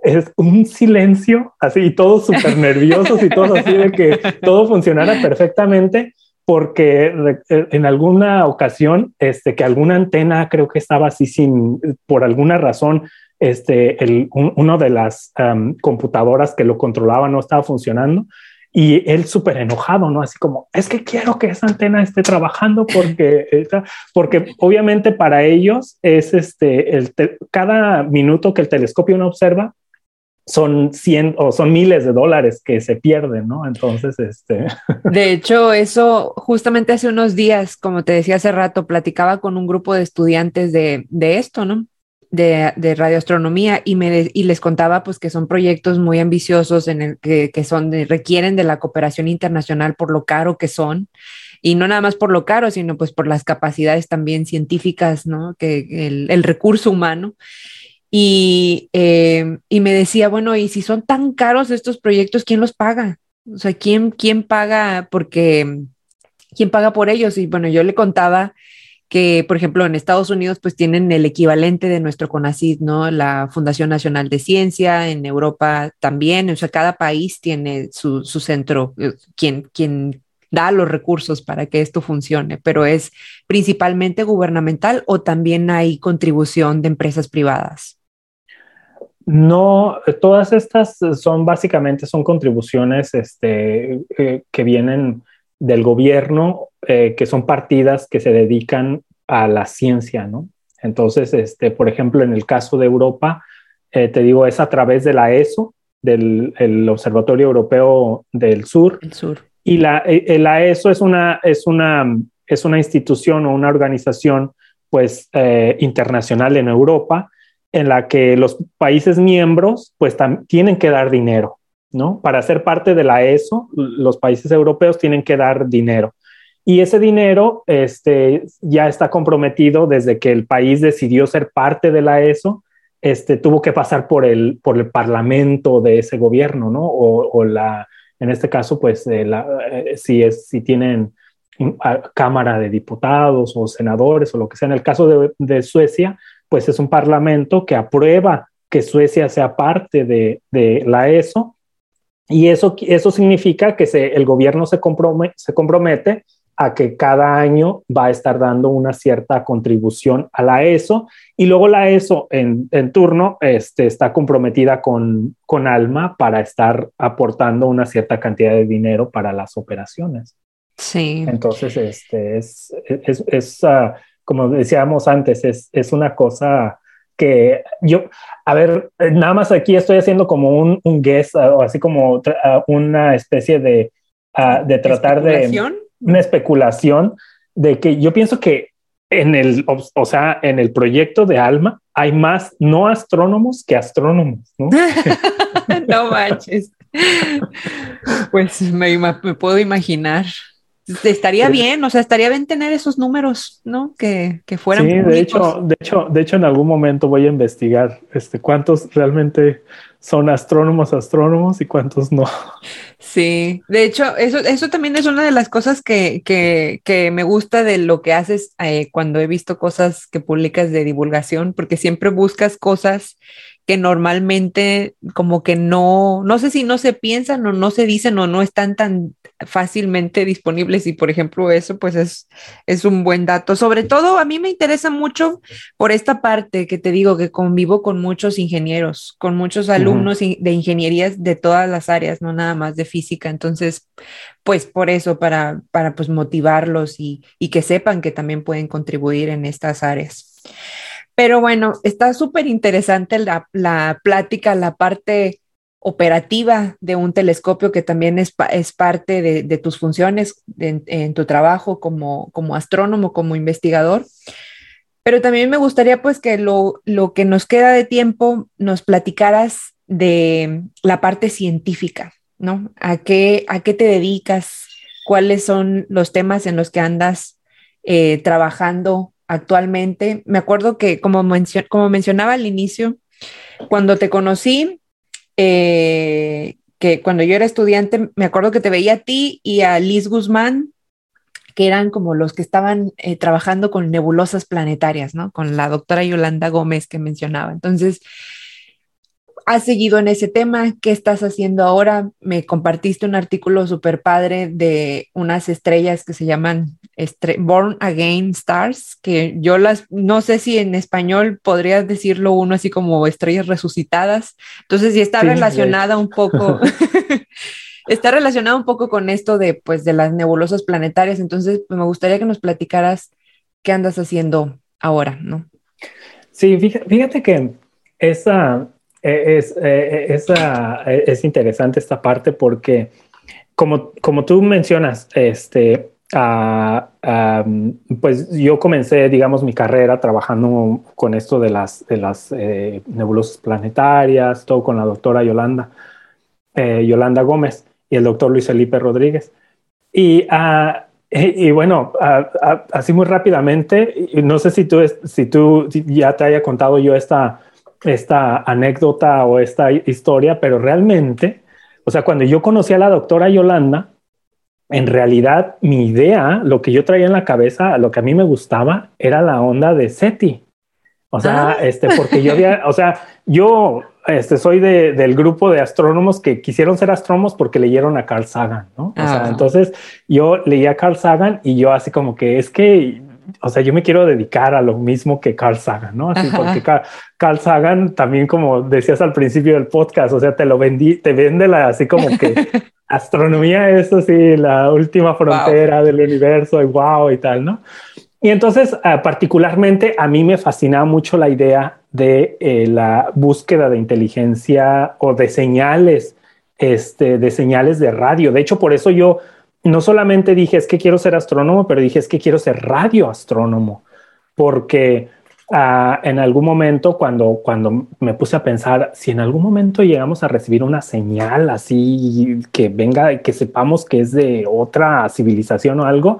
es un silencio así y todos *laughs* súper nerviosos y todo así de que todo funcionara perfectamente porque en alguna ocasión este que alguna antena creo que estaba así sin por alguna razón este el, uno de las computadoras que lo controlaba no estaba funcionando y él súper enojado, ¿no? Así como, es que quiero que esa antena esté trabajando porque, *laughs* porque obviamente para ellos es este, el cada minuto que el telescopio no observa, son 100 o son miles de dólares que se pierden, ¿no? Entonces, este... *laughs* De hecho, eso justamente hace unos días, como te decía hace rato, platicaba con un grupo de estudiantes de, de esto, ¿no? de, de radioastronomía y, me y les contaba pues que son proyectos muy ambiciosos en el que, que son requieren de la cooperación internacional por lo caro que son y no nada más por lo caro, sino pues por las capacidades también científicas, ¿no? Que el, el recurso humano. Y, eh, y, me decía, bueno, y si son tan caros estos proyectos, ¿quién los paga? O sea, ¿quién, quién paga? Porque, ¿quién paga por ellos? Y bueno, yo le contaba que, por ejemplo, en Estados Unidos, pues tienen el equivalente de nuestro CONACYT, ¿no? La Fundación Nacional de Ciencia, en Europa también, o sea, cada país tiene su, su centro, eh, quien, quien da los recursos para que esto funcione, pero es principalmente gubernamental o también hay contribución de empresas privadas. No, todas estas son básicamente son contribuciones este, eh, que vienen del gobierno, eh, que son partidas que se dedican a la ciencia, ¿no? Entonces, este, por ejemplo, en el caso de Europa, eh, te digo, es a través de la ESO, del el Observatorio Europeo del Sur. El Sur. Y la, la ESO es una, es, una, es una institución o una organización pues, internacional en Europa en la que los países miembros pues tienen que dar dinero. ¿no? Para ser parte de la ESO, los países europeos tienen que dar dinero. Y ese dinero este, ya está comprometido desde que el país decidió ser parte de la ESO, este, tuvo que pasar por el, por el parlamento de ese gobierno, ¿no? O, la, en este caso, pues, eh, eh, si, es, si tienen Cámara de Diputados o senadores o lo que sea. En el caso de, de Suecia, pues es un parlamento que aprueba que Suecia sea parte de, de la ESO y eso, eso significa que se, el gobierno se compromete, se compromete a que cada año va a estar dando una cierta contribución a la ESO y luego la ESO en, en turno este, está comprometida con, con Alma para estar aportando una cierta cantidad de dinero para las operaciones. Sí. Entonces, este es, es, es uh, como decíamos antes, es, es una cosa que yo, a ver, nada más aquí estoy haciendo como un, un guess o así como una especie de, uh, de tratar de una especulación de que yo pienso que en el, o sea, en el proyecto de Alma hay más no astrónomos que astrónomos, ¿no? *laughs* no manches. Pues me, puedo imaginar. Estaría bien, o sea, estaría bien tener esos números, ¿no? Que, que fueran. Sí, de hecho, de hecho, de hecho, en algún momento voy a investigar este cuántos realmente son astrónomos, astrónomos y cuántos no. Sí, de hecho, eso, eso también es una de las cosas que, que, que me gusta de lo que haces eh, cuando he visto cosas que publicas de divulgación, porque siempre buscas cosas que normalmente como que no, no sé si no se piensan o no se dicen o no están tan fácilmente disponibles y por ejemplo eso pues es, es un buen dato. Sobre todo a mí me interesa mucho por esta parte que te digo que convivo con muchos ingenieros, con muchos alumnos de ingenierías de todas las áreas, no nada más de física. Entonces, pues por eso, para, para pues motivarlos y, y que sepan que también pueden contribuir en estas áreas. Pero bueno, está súper interesante la, la, plática, la parte operativa de un telescopio que también es, es parte de, tus funciones en tu trabajo como, como astrónomo, como investigador. Pero también me gustaría pues que lo, lo que nos queda de tiempo nos platicaras de la parte científica, ¿no? ¿A qué, a qué te dedicas? ¿Cuáles son los temas en los que andas eh, trabajando actualmente. Me acuerdo que, como, como mencionaba al inicio, cuando te conocí, eh, que cuando yo era estudiante, me acuerdo que te veía a ti y a Liz Guzmán, que eran como los que estaban eh, trabajando con nebulosas planetarias, ¿no? Con la doctora Yolanda Gómez que mencionaba. Entonces, has seguido en ese tema, ¿qué estás haciendo ahora? Me compartiste un artículo súper padre de unas estrellas que se llaman Born Again Stars, que yo las, no sé si en español podrías decirlo uno así como estrellas resucitadas. Entonces, si está relacionada un poco, *laughs* *laughs* está relacionada un poco con esto de, pues, de las nebulosas planetarias. Entonces, me gustaría que nos platicaras qué andas haciendo ahora, ¿no? Sí, fíjate que esa eh, es, eh, es, eh, es, interesante esta parte porque, como, como tú mencionas, este, pues yo comencé, digamos, mi carrera trabajando con esto de las, de las nebulosas planetarias, todo con la doctora Yolanda, Yolanda Gómez y el doctor Luis Felipe Rodríguez. Y, ah, y, bueno, ah, ah, así muy rápidamente, no sé si tú, si tú ya te haya contado yo esta esta anécdota o esta historia, pero realmente, o sea, cuando yo conocí a la doctora Yolanda, en realidad mi idea, lo que yo traía en la cabeza, lo que a mí me gustaba, era la onda de SETI. O sea, ah. este, porque yo había, o sea, yo este, soy de, del grupo de astrónomos que quisieron ser astrónomos porque leyeron a Carl Sagan, ¿no? O sea, ah. entonces yo leía a Carl Sagan y yo así como que es que o sea, yo me quiero dedicar a lo mismo que Carl Sagan, ¿no? Así porque Carl, Sagan también, como decías al principio del podcast, o sea, te lo vendí, te vende la, así como que *laughs* astronomía es así la última frontera del universo y wow y tal, ¿no? Y entonces, ah, particularmente a mí me fascinaba mucho la idea de eh, la búsqueda de inteligencia o de señales, este, de señales de radio. De hecho, por eso yo no solamente dije es que quiero ser astrónomo, pero dije es que quiero ser radioastrónomo, porque en algún momento cuando, cuando me puse a pensar, si en algún momento llegamos a recibir una señal así que venga, que sepamos que es de otra civilización o algo,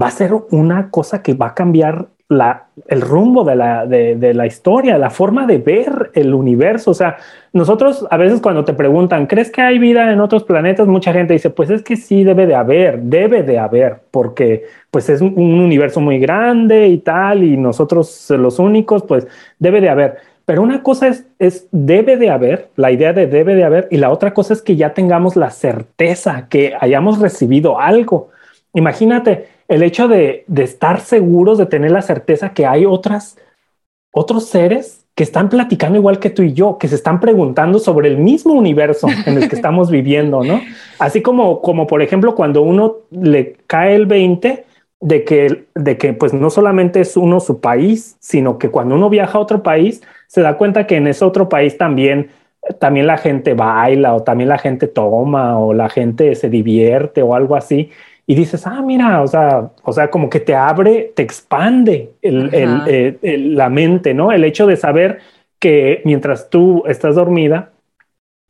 va a ser una cosa que va a cambiar la, el rumbo de la, historia, la forma de ver el universo. O sea, nosotros a veces cuando te preguntan, ¿crees que hay vida en otros planetas? Mucha gente dice, pues es que sí debe de haber, debe de haber, porque pues es un, universo muy grande y tal, y nosotros los únicos, pues debe de haber. Pero una cosa es, es debe de haber, la idea de debe de haber, y la otra cosa es que ya tengamos la certeza que hayamos recibido algo. Imagínate, el hecho de, estar seguros, de tener la certeza que hay otras, otros seres que están platicando igual que tú y yo, que se están preguntando sobre el mismo universo en el que *laughs* estamos viviendo, ¿no? Así como, como por ejemplo, cuando uno le cae el 20 de que, de que pues no solamente es uno su país, sino que cuando uno viaja a otro país, se da cuenta que en ese otro país también, también la gente baila o también la gente toma o la gente se divierte o algo así. Y dices, ah, mira, o sea, o sea, como que te abre, te expande eh, la mente, ¿no? El hecho de saber que mientras tú estás dormida,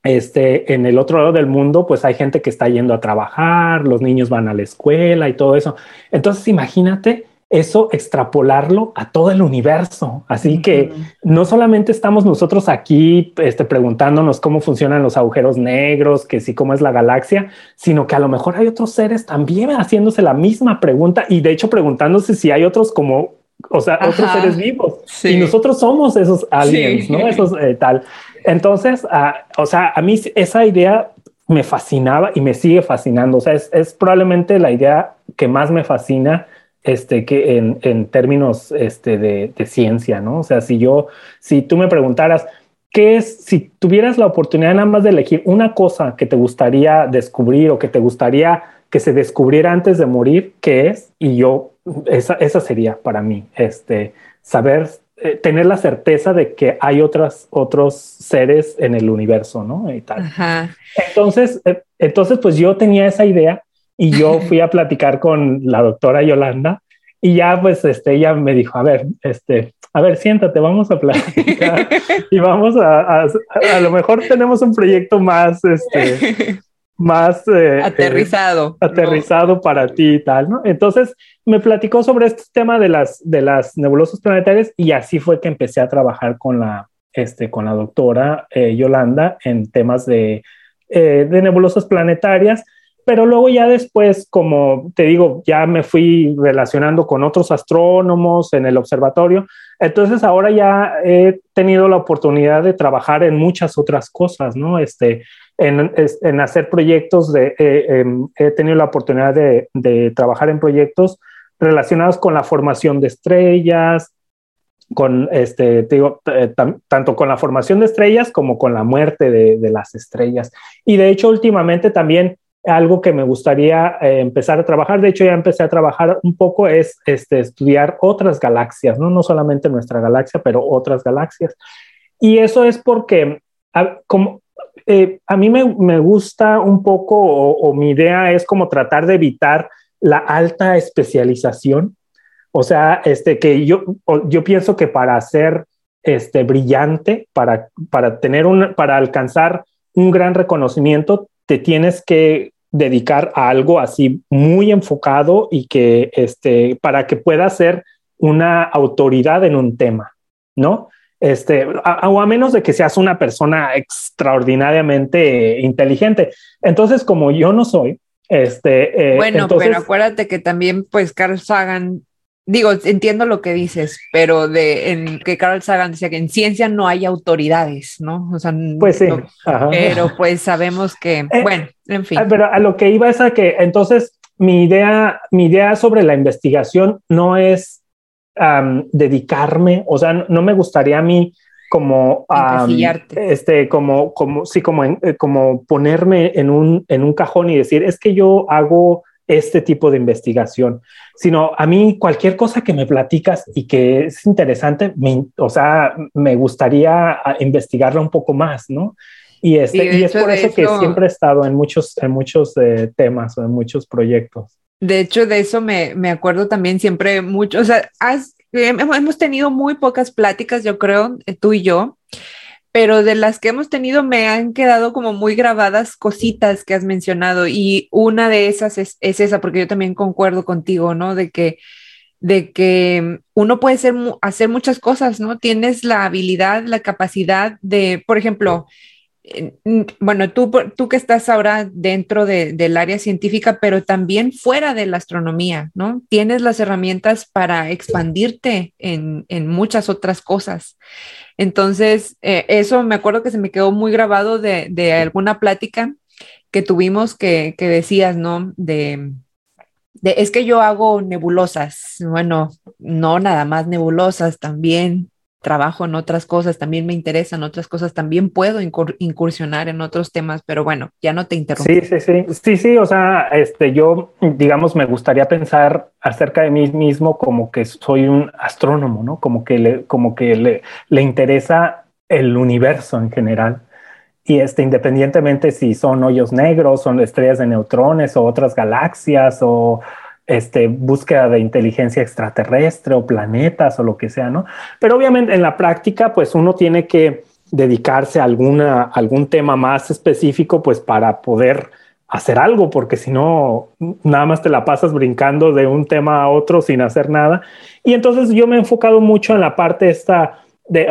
este, en el otro lado del mundo, pues hay gente que está yendo a trabajar, los niños van a la escuela y todo eso. Entonces, imagínate eso extrapolarlo a todo el universo. Así que no solamente estamos nosotros aquí este, preguntándonos cómo funcionan los agujeros negros, que sí, cómo es la galaxia, sino que a lo mejor hay otros seres también haciéndose la misma pregunta y de hecho preguntándose si hay otros como, o sea, otros seres vivos. Y nosotros somos esos aliens, ¿no? Esos eh, tal. Entonces, ah, o sea, a mí esa idea me fascinaba y me sigue fascinando. O sea, es, probablemente la idea que más me fascina este, que en, términos este, de, ciencia, ¿no? O sea, si yo, si tú me preguntaras, ¿qué es, si tuvieras la oportunidad nada más de elegir una cosa que te gustaría descubrir o que te gustaría que se descubriera antes de morir, ¿qué es? Y yo, esa, esa sería para mí, este, saber eh, tener la certeza de que hay otras, otros seres en el universo, ¿no? Y tal. Entonces, eh, entonces, pues yo tenía esa idea y yo *laughs* fui a platicar con la doctora Yolanda y ya pues este, ella me dijo, a ver, este, a ver, siéntate, vamos a platicar y vamos a, a, a, lo mejor tenemos un proyecto más, este, *laughs* más eh, aterrizado. aterrizado para ti y tal, ¿no? Entonces, me platicó sobre este tema de las, de las nebulosas planetarias y así fue que empecé a trabajar con la, este, con la doctora eh, Yolanda en temas de, eh, de nebulosas planetarias, pero luego ya después, como te digo, ya me fui relacionando con otros astrónomos en el observatorio, entonces ahora ya he tenido la oportunidad de trabajar en muchas otras cosas, ¿no? Este, en, en hacer proyectos de, eh, em, he tenido la oportunidad de, de trabajar en proyectos relacionados con la formación de estrellas, con este, digo, eh, tanto con la formación de estrellas como con la muerte de, de, las estrellas. Y de hecho, últimamente también algo que me gustaría eh, empezar a trabajar, de hecho ya empecé a trabajar un poco, es este, estudiar otras galaxias, ¿no? no solamente nuestra galaxia, pero otras galaxias. Y eso es porque, a, como, eh, a mí me, me, gusta un poco, o, o mi idea es como tratar de evitar la alta especialización. O sea, este, que yo, yo pienso que para ser este, brillante, para, para, tener un, para alcanzar un gran reconocimiento, te tienes que dedicar a algo así muy enfocado y que este, para que puedas ser una autoridad en un tema, ¿no? Este, o a menos de que seas una persona extraordinariamente inteligente. Entonces, como yo no soy, este, eh, bueno, pero acuérdate que también, pues, Carl Sagan, digo, entiendo lo que dices, pero de en que Carl Sagan decía que en ciencia no hay autoridades, ¿no? O sea, pues sí, pero pues sabemos que, *laughs* eh, bueno, en fin. Ah, pero a lo que iba es a que entonces mi idea, mi idea sobre la investigación no es dedicarme, o sea, no me gustaría a mí como este como como sí como eh, como ponerme en un en un cajón y decir es que yo hago este tipo de investigación, sino a mí cualquier cosa que me platicas y que es interesante, me, o sea, me gustaría ah, investigarla un poco más, ¿no? Y, este, y es por eso, que siempre he estado en muchos, en muchos eh, temas o en muchos proyectos. De hecho, de eso me, me acuerdo también siempre mucho, o sea, has, hemos tenido muy pocas pláticas, yo creo, eh, tú y yo, pero de las que hemos tenido me han quedado como muy grabadas cositas que has mencionado y una de esas es, esa, porque yo también concuerdo contigo, ¿no? De que, de que uno puede ser, hacer muchas cosas, ¿no? Tienes la habilidad, la capacidad de, por ejemplo, bueno, tú, tú que estás ahora dentro de, del área científica, pero también fuera de la astronomía, ¿no? Tienes las herramientas para expandirte en, en muchas otras cosas. Entonces, eh, eso me acuerdo que se me quedó muy grabado de, de alguna plática que tuvimos que, que decías, ¿no? De, de, es que yo hago nebulosas. Bueno, no nada más nebulosas, también trabajo en otras cosas, también me interesan otras cosas, también puedo incursionar en otros temas, pero bueno, ya no te interrumpo. Sí, sí, sí, sí, sí, o sea, este, yo, digamos, me gustaría pensar acerca de mí mismo como que soy un astrónomo, ¿no? Como que le, como que le, le interesa el universo en general. Y este, independientemente si son hoyos negros, son estrellas de neutrones o otras galaxias o este, búsqueda de inteligencia extraterrestre o planetas o lo que sea, ¿no? Pero obviamente en la práctica, pues uno tiene que dedicarse a alguna, algún tema más específico, pues para poder hacer algo, porque si no, nada más te la pasas brincando de un tema a otro sin hacer nada. Y entonces yo me he enfocado mucho en la parte esta, de,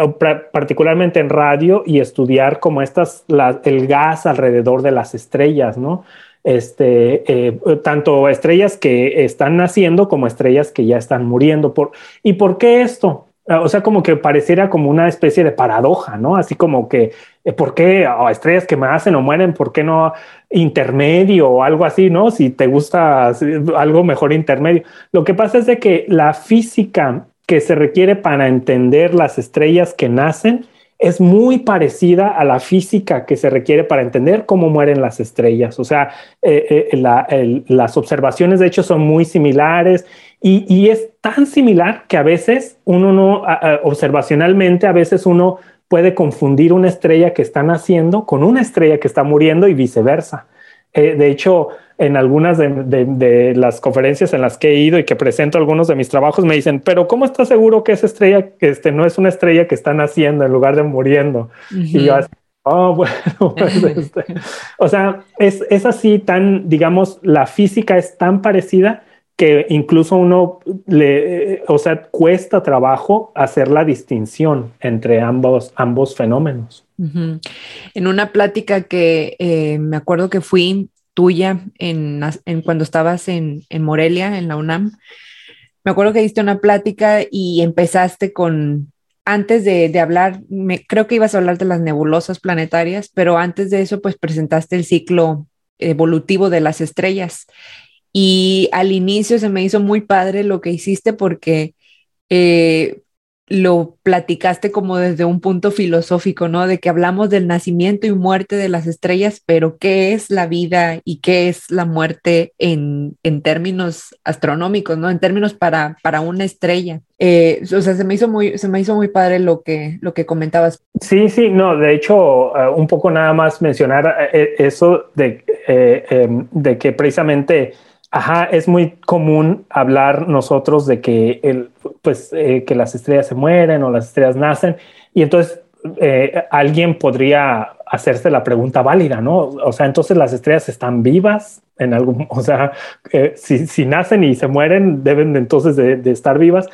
particularmente en radio y estudiar como estas, el gas alrededor de las estrellas, ¿no? Este, eh, tanto estrellas que están naciendo como estrellas que ya están muriendo. Por, ¿Y por qué esto? O sea, como que pareciera como una especie de paradoja, ¿no? Así como que, eh, ¿por qué estrellas que nacen o mueren? ¿Por qué no intermedio o algo así, ¿no? Si te gusta algo mejor intermedio. Lo que pasa es de que la física que se requiere para entender las estrellas que nacen es muy parecida a la física que se requiere para entender cómo mueren las estrellas. O sea, eh, eh, las observaciones de hecho son muy similares y, es tan similar que a veces uno no, observacionalmente, a veces uno puede confundir una estrella que está naciendo con una estrella que está muriendo y viceversa. Eh, de hecho, en algunas de, las conferencias en las que he ido y que presento algunos de mis trabajos, me dicen, pero ¿cómo estás seguro que esa estrella este, no es una estrella que está naciendo en lugar de muriendo? Y yo así, oh, *laughs* bueno, pues, *laughs* este". o sea, es, es así tan, digamos, la física es tan parecida que incluso uno le, o sea, cuesta trabajo hacer la distinción entre ambos, ambos fenómenos. En una plática que eh, me acuerdo que fui tuya en, cuando estabas en, Morelia, en la UNAM, me acuerdo que diste una plática y empezaste con, antes de, hablar, me, creo que ibas a hablar de las nebulosas planetarias, pero antes de eso, pues presentaste el ciclo evolutivo de las estrellas. Y al inicio se me hizo muy padre lo que hiciste porque eh, lo platicaste como desde un punto filosófico, ¿no? De que hablamos del nacimiento y muerte de las estrellas, pero ¿qué es la vida y qué es la muerte en, términos astronómicos, ¿no? En términos para, para una estrella. Eh, o sea, se me hizo muy, se me hizo muy padre lo que, lo que comentabas. Sí, sí, no, de hecho, eh, un poco nada más mencionar eh, eso de, em, de que precisamente Ajá, es muy común hablar nosotros de que, el, pues, eh, que las estrellas se mueren o las estrellas nacen y entonces eh, alguien podría hacerse la pregunta válida, ¿no? O sea, entonces las estrellas están vivas en algún, *laughs* o sea, eh, si, si, nacen y se mueren, deben entonces de, estar vivas.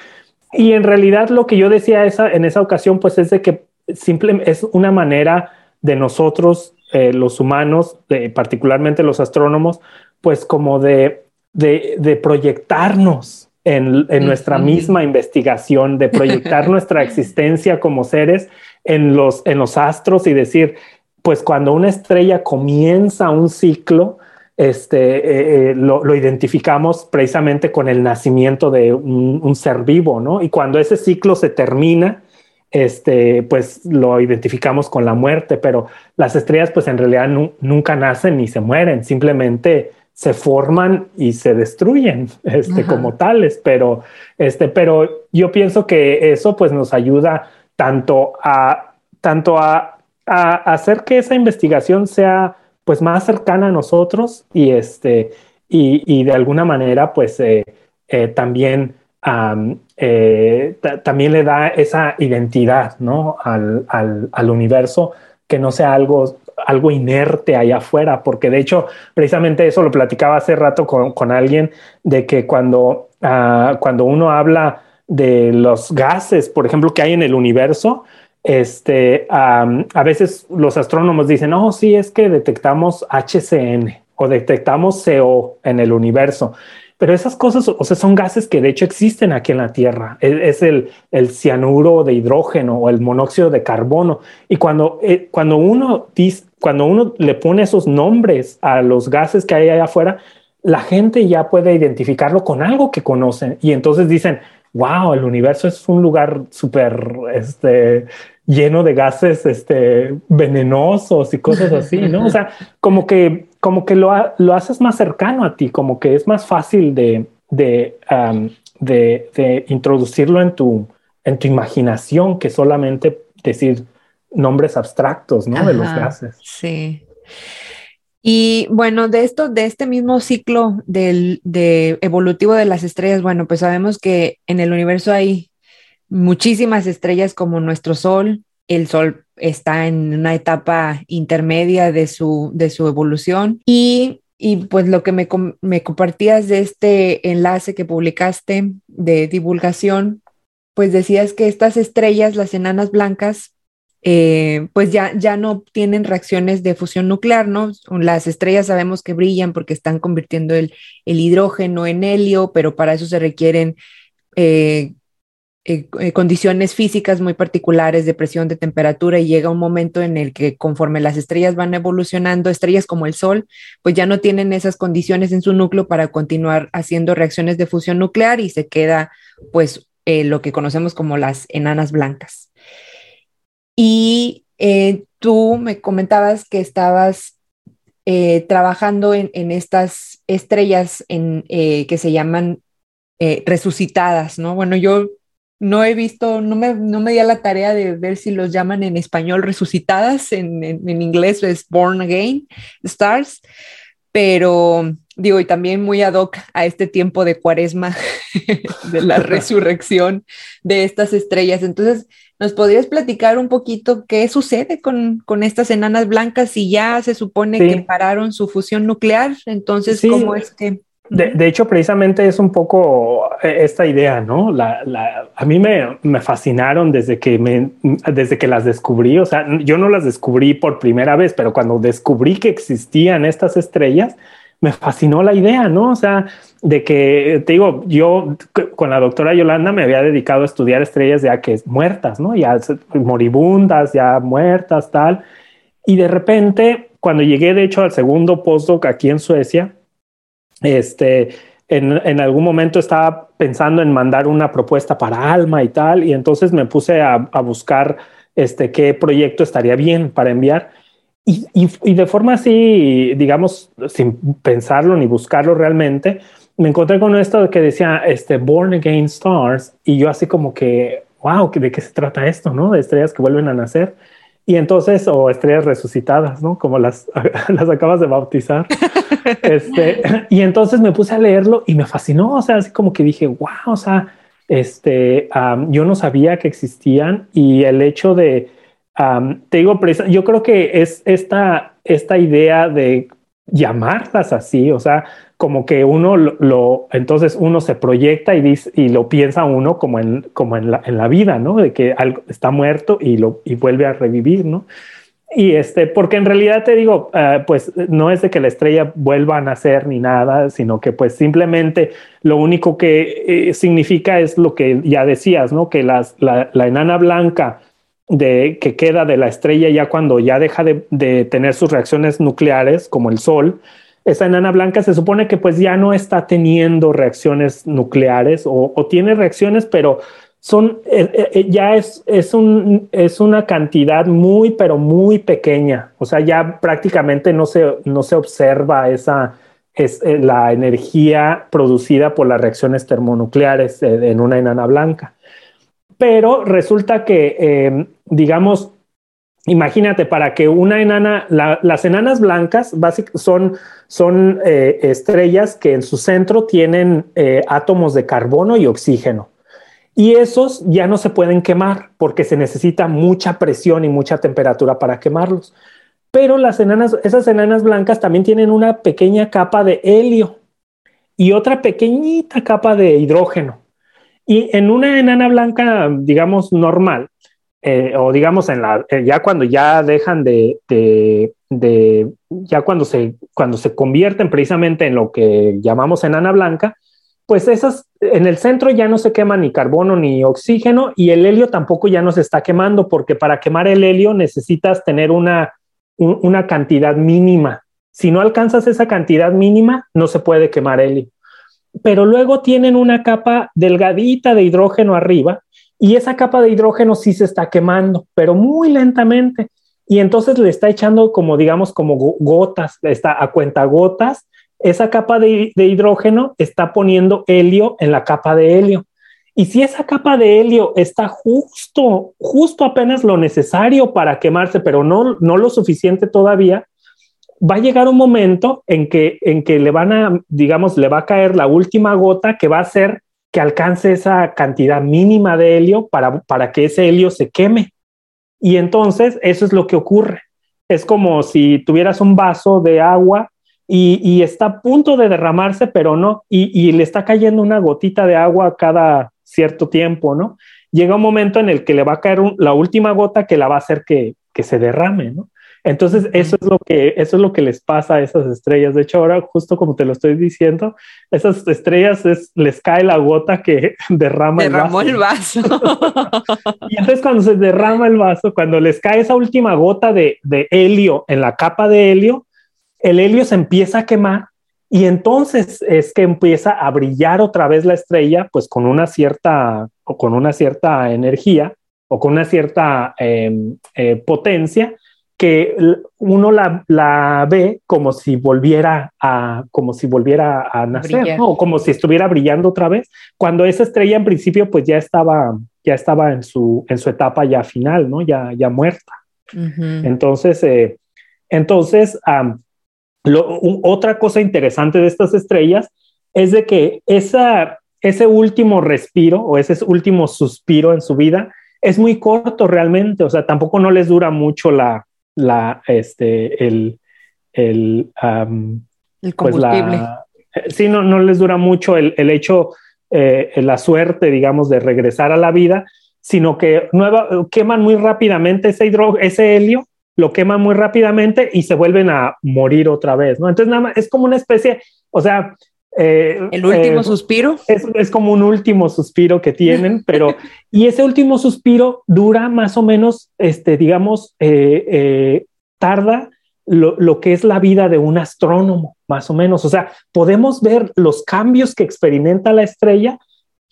Y en realidad lo que yo decía esa, en esa ocasión, pues es de que simplemente es una manera de nosotros, los humanos, particularmente los astrónomos, pues como de de, proyectarnos en, nuestra misma investigación, de proyectar *laughs* nuestra existencia como seres en los, en los astros y decir, pues cuando una estrella comienza un ciclo, este, eh, eh, lo, identificamos precisamente con el nacimiento de un, ser vivo, ¿no? Y cuando ese ciclo se termina, este, pues lo identificamos con la muerte, pero las estrellas pues en realidad nunca nacen ni se mueren, simplemente se forman y se destruyen este, como tales, pero, este, pero yo pienso que eso pues nos ayuda tanto a, tanto a, a hacer que esa investigación sea pues más cercana a nosotros y, este, y, y de alguna manera pues eh, eh, también, eh, también le da esa identidad ¿no? al, al, al universo que no sea algo algo inerte allá afuera, porque de hecho, precisamente eso lo platicaba hace rato con, alguien, de que cuando, ah, cuando uno habla de los gases, por ejemplo, que hay en el universo, este, a veces los astrónomos dicen, oh, sí, es que detectamos HCN o detectamos CO en el universo. Pero esas cosas, o sea, son gases que de hecho existen aquí en la Tierra. Es, el, el, cianuro de hidrógeno o el monóxido de carbono. Y cuando, eh, cuando, uno cuando uno le pone esos nombres a los gases que hay allá afuera, la gente ya puede identificarlo con algo que conocen. Y entonces dicen, wow, el universo es un lugar súper este, lleno de gases este, venenosos y cosas así, ¿no? O sea, como que, como que lo, lo haces más cercano a ti, como que es más fácil de, de, de, introducirlo en tu, en tu imaginación que solamente decir nombres abstractos, ¿no? de los gases. Sí. Y bueno, de esto, de este mismo ciclo del, de evolutivo de las estrellas, bueno, pues sabemos que en el universo hay muchísimas estrellas como nuestro Sol. El Sol está en una etapa intermedia de su, de su evolución y, y pues lo que me, me compartías de este enlace que publicaste de divulgación, pues decías que estas estrellas, las enanas blancas, eh, pues ya, ya no tienen reacciones de fusión nuclear, ¿no? Las estrellas sabemos que brillan porque están convirtiendo el, hidrógeno en helio, pero para eso se requieren eh, eh, condiciones físicas muy particulares de presión, de temperatura, y llega un momento en el que conforme las estrellas van evolucionando, estrellas como el Sol, pues ya no tienen esas condiciones en su núcleo para continuar haciendo reacciones de fusión nuclear y se queda pues lo que conocemos como las enanas blancas. Y eh, tú me comentabas que estabas eh, trabajando en, estas estrellas eh, que se llaman resucitadas, ¿no? Bueno, yo no he visto, no me, no me di a la tarea de ver si los llaman en español resucitadas, en, en inglés es Born Again Stars, pero digo, y también muy ad hoc a este tiempo de cuaresma, *laughs* de la resurrección de estas estrellas. Entonces, ¿Nos podrías platicar un poquito qué sucede con, estas enanas blancas si ya se supone que pararon su fusión nuclear? Entonces, ¿cómo es que...? De, hecho, precisamente es un poco eh, esta idea, ¿no? a mí me, me, fascinaron desde que, me, desde que las descubrí. O sea, yo no las descubrí por primera vez, pero cuando descubrí que existían estas estrellas, me fascinó la idea, ¿no? O sea, de que, te digo, yo con la doctora Yolanda me había dedicado a estudiar estrellas ya que muertas, ¿no? Ya moribundas, ya muertas, tal. Y de repente, cuando llegué, de hecho, al segundo postdoc aquí en Suecia, este, en, algún momento estaba pensando en mandar una propuesta para Alma y tal, y entonces me puse a, a buscar este, qué proyecto estaría bien para enviar. Y, y, de forma así, digamos, sin pensarlo ni buscarlo realmente, me encontré con esto que decía este, Born Again Stars y yo así como que, wow, ¿de qué se trata esto? ¿No? De estrellas que vuelven a nacer. Y entonces, o estrellas resucitadas, ¿no? Como las, *laughs* las acabas de bautizar. *laughs* este, y entonces me puse a leerlo y me fascinó, o sea, así como que dije, wow, o sea, este, yo no sabía que existían y el hecho de, te digo, yo creo que es esta, esta idea de llamarlas así, o sea, como que uno lo, entonces uno se proyecta y dice, y lo piensa uno como en, como en la, en la vida, ¿no? De que algo está muerto y lo, y vuelve a revivir, ¿no? Y este, porque en realidad te digo, eh, pues no es de que la estrella vuelva a nacer ni nada, sino que pues simplemente lo único que eh, significa es lo que ya decías, ¿no? Que las, la, la enana blanca de, que queda de la estrella ya cuando ya deja de, tener sus reacciones nucleares, como el Sol, esa enana blanca se supone que pues ya no está teniendo reacciones nucleares o, tiene reacciones, pero son, eh, eh, eh, ya es, es, un, es una cantidad muy, pero muy pequeña. O sea, ya prácticamente no se, no se observa esa, es, la energía producida por las reacciones termonucleares en una enana blanca pero resulta que, digamos, imagínate, para que una enana, las enanas blancas son, son eh, estrellas que en su centro tienen eh, átomos de carbono y oxígeno. Y esos ya no se pueden quemar porque se necesita mucha presión y mucha temperatura para quemarlos. Pero las enanas, esas enanas blancas también tienen una pequeña capa de helio y otra pequeñita capa de hidrógeno. Y en una enana blanca, digamos, normal, eh, o digamos en la, eh, ya cuando ya dejan de, de, ya cuando se, cuando se convierten precisamente en lo que llamamos enana blanca, pues esas, en el centro ya no se quema ni carbono ni oxígeno y el helio tampoco ya no se está quemando porque para quemar el helio necesitas tener una, una cantidad mínima. Si no alcanzas esa cantidad mínima, no se puede quemar helio. pero luego tienen una capa delgadita de hidrógeno arriba y esa capa de hidrógeno sí se está quemando, pero muy lentamente. Y entonces le está echando como, digamos, como gotas, está a cuenta gotas. Esa capa de, de hidrógeno está poniendo helio en la capa de helio. Y si esa capa de helio está justo, justo apenas lo necesario para quemarse, pero no, no lo suficiente todavía, va a llegar un momento en que, en que le van a, digamos, le va a caer la última gota que va a hacer que alcance esa cantidad mínima de helio para, para que ese helio se queme. Y entonces eso es lo que ocurre. Es como si tuvieras un vaso de agua y, está a punto de derramarse, pero no, y, le está cayendo una gotita de agua cada cierto tiempo, ¿no? Llega un momento en el que le va a caer la última gota que la va a hacer que, que se derrame, ¿no? Entonces, eso es lo que, eso es lo que les pasa a esas estrellas. De hecho, ahora, justo como te lo estoy diciendo, esas estrellas es, les cae la gota que *laughs* derrama Derramó el vaso. el vaso. *laughs* y entonces, cuando se derrama el vaso, cuando les cae esa última gota de, de helio en la capa de helio, el helio se empieza a quemar y entonces es que empieza a brillar otra vez la estrella, pues con una cierta, o con una cierta energía o con una cierta em, eh, potencia que uno la, ve como si volviera a, como si volviera a nacer, o como si estuviera brillando otra vez, cuando esa estrella en principio pues ya estaba, ya estaba en su, en su etapa ya final, ¿no? Ya, ya muerta. Entonces, eh, entonces otra cosa interesante de estas estrellas es de que esa, ese último respiro o ese último suspiro en su vida es muy corto realmente, o sea, tampoco no les dura mucho la, la, este, el, el, el pues combustible. Eh, sí, no, no les dura mucho el, el hecho, eh, la suerte, digamos, de regresar a la vida, sino que nueva, queman muy rápidamente ese hidrógeno, ese helio, lo queman muy rápidamente y se vuelven a morir otra vez, ¿no? Entonces, nada más, es como una especie, o sea, eh, el último suspiro. Es, es, como un último suspiro que tienen, *laughs* pero y ese último suspiro dura más o menos, este, digamos, eh, eh, tarda lo, lo, que es la vida de un astrónomo, más o menos. O sea, podemos ver los cambios que experimenta la estrella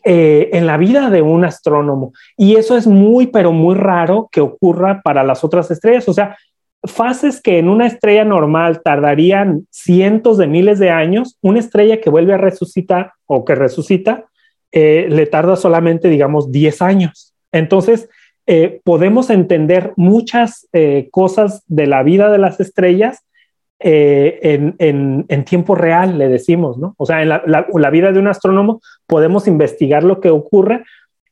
en la vida de un astrónomo. Y eso es muy, pero muy raro que ocurra para las otras estrellas. O sea, fases que en una estrella normal tardarían cientos de miles de años, una estrella que vuelve a resucitar o que resucita, eh, le tarda solamente, digamos, 10 años. Entonces, eh, podemos entender muchas eh, cosas de la vida de las estrellas en, tiempo real, le decimos, ¿no? O sea, en la vida de un astrónomo podemos investigar lo que ocurre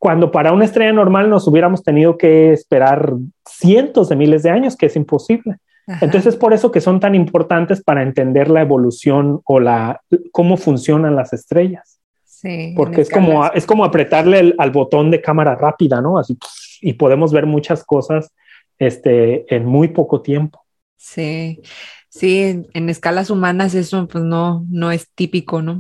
cuando para una estrella normal nos hubiéramos tenido que esperar cientos de miles de años, que es imposible. Entonces es por eso que son tan importantes para entender la evolución o la cómo funcionan las estrellas. Sí, porque es como, es como apretarle al botón de cámara rápida, ¿no? Así y podemos ver muchas cosas este, en muy poco tiempo. Sí, sí, en, escalas humanas eso pues no, no es típico, ¿no?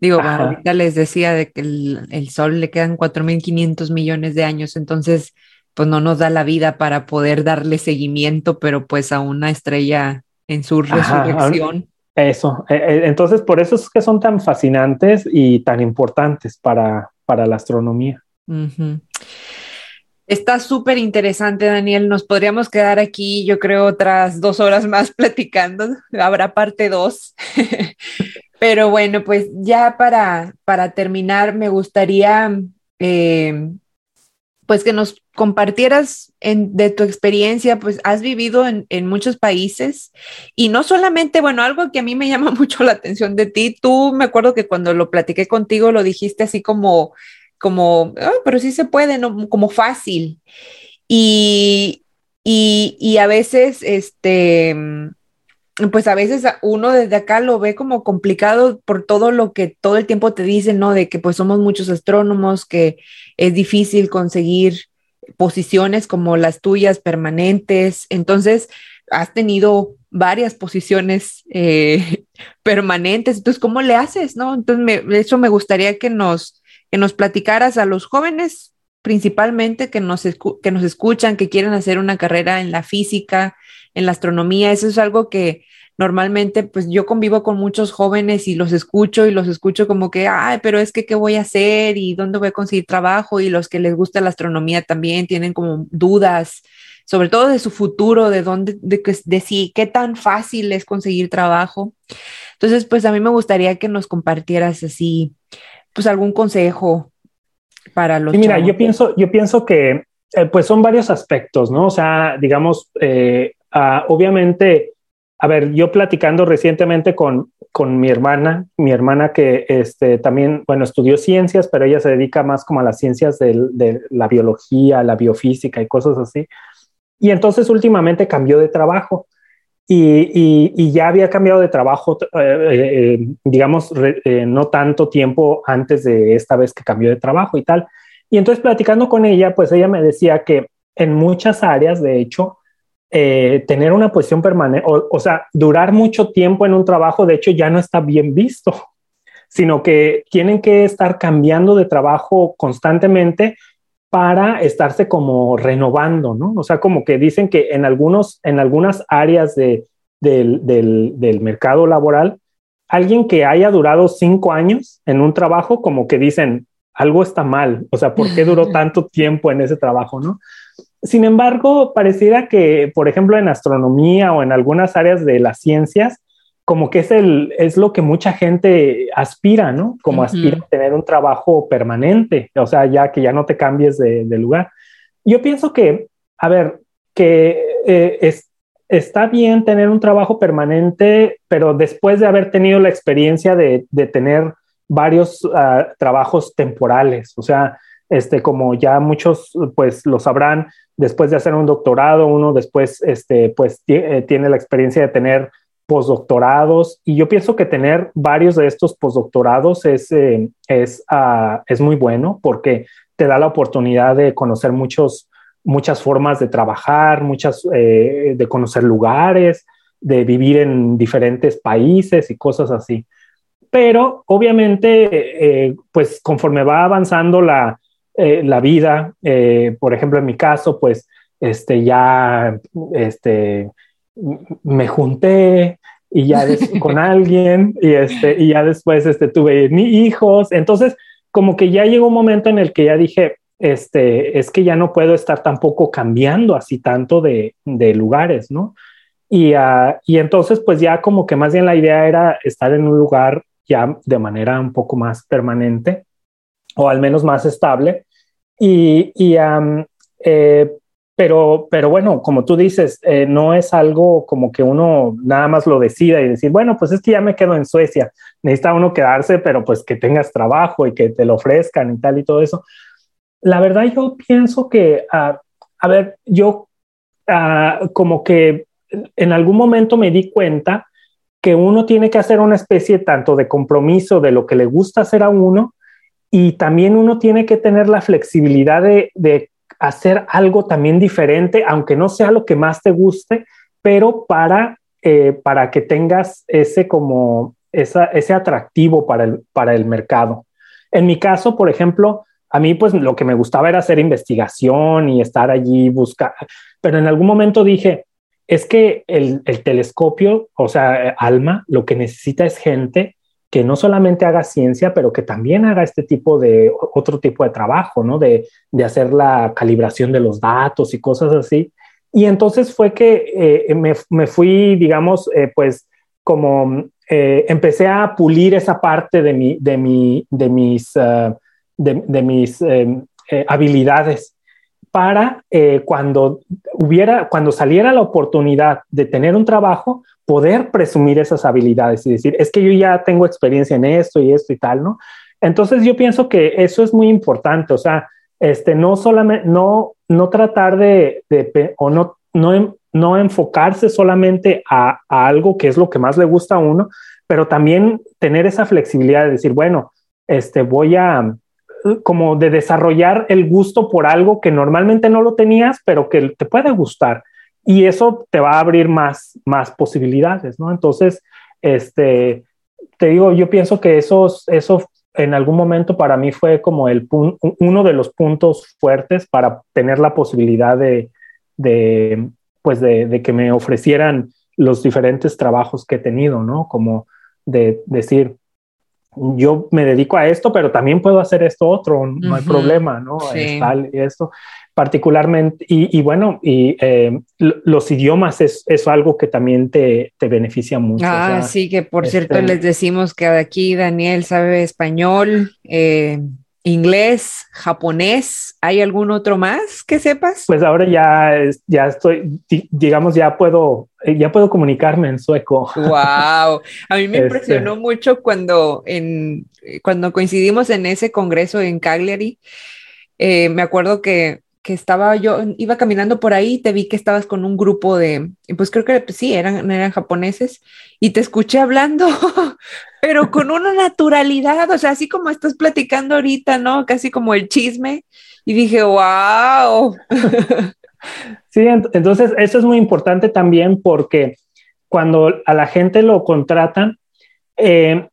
Digo, ahorita les decía de que el, Sol le quedan 4.500 millones de años, entonces pues no nos da la vida para poder darle seguimiento, pero pues a una estrella en su resurrección. Eso, e, e, entonces por eso es que son tan fascinantes y tan importantes para, para la astronomía. Está súper interesante, Daniel. Nos podríamos quedar aquí, yo creo, otras dos horas más *laughs* platicando. Habrá parte dos. *laughs* Pero bueno, pues ya para, para terminar, me gustaría eh, pues que nos compartieras de tu experiencia, pues has vivido en, muchos países y no solamente, bueno, algo que a mí me *laughs* llama mucho la atención de ti, tú me acuerdo que cuando lo platiqué contigo lo dijiste así como, como, pero sí se puede, ¿no? como fácil. Y, y, y a veces, este, pues a veces uno desde acá lo ve como complicado por todo lo que todo el tiempo te dicen, ¿no? De que pues somos muchos astrónomos, que es difícil conseguir posiciones como las tuyas permanentes. Entonces, has tenido varias posiciones eh, *laughs* permanentes. Entonces, ¿cómo le haces, no? Entonces, eso me gustaría que nos, que nos platicaras a los jóvenes principalmente que nos, que nos escuchan, que quieren hacer una carrera en la física, en la astronomía. Eso es algo que normalmente pues yo convivo con muchos jóvenes y los escucho y los escucho como que, ay, pero es que qué voy a hacer y dónde voy a conseguir trabajo y los que les gusta la astronomía también tienen como dudas, sobre todo de su futuro, de dónde, de, de si, qué tan fácil es conseguir trabajo. Entonces, pues a mí me gustaría que nos compartieras así, pues algún consejo para los. mira, yo pienso, yo pienso que eh, pues son varios aspectos, ¿no? O sea, digamos, eh, ah, obviamente, a ver, yo platicando recientemente con, con mi hermana, mi hermana que este, también, bueno, estudió ciencias, pero ella se dedica más como a las ciencias de, de la biología, la biofísica y cosas así. Y entonces últimamente cambió de trabajo y, y, ya había cambiado de trabajo, eh, digamos, no tanto tiempo antes de esta vez que cambió de trabajo y tal. Y entonces platicando con ella, pues ella me decía que en muchas áreas, de hecho, eh, tener una posición permanente, o, sea, durar mucho tiempo en un trabajo, de hecho, ya no está bien visto, *laughs* sino que tienen que estar cambiando de trabajo constantemente para estarse como renovando, ¿no? O sea, como que dicen que en, algunos, en algunas áreas de, del, del, del mercado laboral, alguien que haya durado cinco años en un trabajo, como que dicen, algo está mal, o sea, ¿por qué duró *laughs* tanto tiempo en ese trabajo, no? Sin embargo, pareciera que, por ejemplo, en astronomía o en algunas áreas de las ciencias, como que es, el, es lo que mucha gente aspira, ¿no? Como aspira a tener un trabajo permanente, o sea, ya que ya no te cambies de, lugar. Yo pienso que, a ver, que eh, es, está bien tener un trabajo permanente, pero después de haber tenido la experiencia de, de tener varios ah, trabajos temporales, o sea, este, como ya muchos pues lo sabrán, después de hacer un doctorado, uno después este, pues eh, tiene la experiencia de tener postdoctorados. Y yo pienso que tener varios de estos postdoctorados es, eh, es, ah, es muy bueno porque te da la oportunidad de conocer muchos, muchas formas de trabajar, muchas, eh, de conocer lugares, de vivir en diferentes países y cosas así. Pero obviamente, eh, pues conforme va avanzando la, eh, la vida, eh, por ejemplo, en mi caso, pues este, ya este, me junté y ya *laughs* con alguien y, este, y ya después este, tuve mis hijos, entonces como que ya llegó un momento en el que ya dije, este, es que ya no puedo estar tampoco cambiando así tanto de, de lugares, ¿no? Y, uh, y entonces, pues ya como que más bien la idea era estar en un lugar ya de manera un poco más permanente o al menos más estable. Y, y eh, pero, pero bueno, como tú dices, eh, no es algo como que uno nada más lo decida y decir, bueno, pues es que ya me quedo en Suecia. Necesita uno quedarse, pero pues que tengas trabajo y que te lo ofrezcan y tal y todo eso. La verdad, yo pienso que, ah, a ver, yo ah, como que en algún momento me di cuenta que uno tiene que hacer una especie tanto de compromiso de lo que le gusta hacer a uno y también uno tiene que tener la flexibilidad de, hacer algo también diferente, aunque no sea lo que más te guste, pero para, eh, para que tengas ese como ese atractivo para el, para el mercado. En mi caso, por ejemplo, a mí pues lo que me gustaba era hacer investigación y estar allí buscar, pero en algún momento dije, es que el, telescopio, o sea, ALMA, lo que necesita es gente que no solamente haga ciencia, pero que también haga este tipo de otro tipo de trabajo, ¿no? De, hacer la calibración de los datos y cosas así. Y entonces fue que eh, me, fui, digamos, eh, pues como eh, empecé a pulir esa parte de, mi, de, mi, de mis, de, mis habilidades para eh, cuando hubiera, cuando saliera la oportunidad de tener un trabajo, poder presumir esas habilidades y decir, es que yo ya tengo experiencia en esto y esto y tal, ¿no? Entonces yo pienso que eso es muy importante, o sea, este, no solamente, no, no tratar de, o no, no, no enfocarse solamente a, a algo que es lo que más le gusta a uno, pero también tener esa flexibilidad de decir, bueno, este, voy a, como de desarrollar el gusto por algo que normalmente no lo tenías, pero que te puede gustar. Y eso te va a abrir más, más posibilidades, ¿no? Entonces, este, te digo, yo pienso que eso, eso en algún momento para mí fue como el uno de los puntos fuertes para tener la posibilidad de, de pues de, de, que me ofrecieran los diferentes trabajos que he tenido, ¿no? Como de decir, yo me dedico a esto, pero también puedo hacer esto otro, no hay problema, ¿no? Sí. Tal, y esto particularmente, y, bueno, y eh, los idiomas es, es, algo que también te, te beneficia mucho. Ah, sí, que por cierto este les decimos que aquí Daniel sabe español, eh, inglés, japonés. ¿Hay algún otro más que sepas? Pues ahora ya, ya estoy, digamos, ya puedo, ya puedo comunicarme en sueco. Wow. A mí me este impresionó mucho cuando, en, cuando coincidimos en ese congreso en Cagliari. Eh, me acuerdo que que estaba yo, iba caminando por ahí, te vi que estabas con un grupo de, pues creo que pues sí, eran, eran japoneses, y te escuché hablando, *laughs* pero con una naturalidad, o sea, así como estás platicando ahorita, ¿no? Casi como el chisme, y dije, wow. *laughs* sí, entonces eso es muy importante también porque cuando a la gente lo contratan, eh,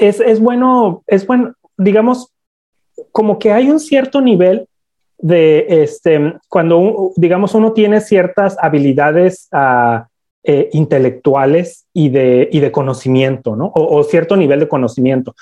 es, es bueno, es bueno, digamos, como que hay un cierto nivel de este, cuando, digamos, uno tiene ciertas habilidades uh, eh, intelectuales y de, y de conocimiento, ¿no? O, o, cierto nivel de conocimiento.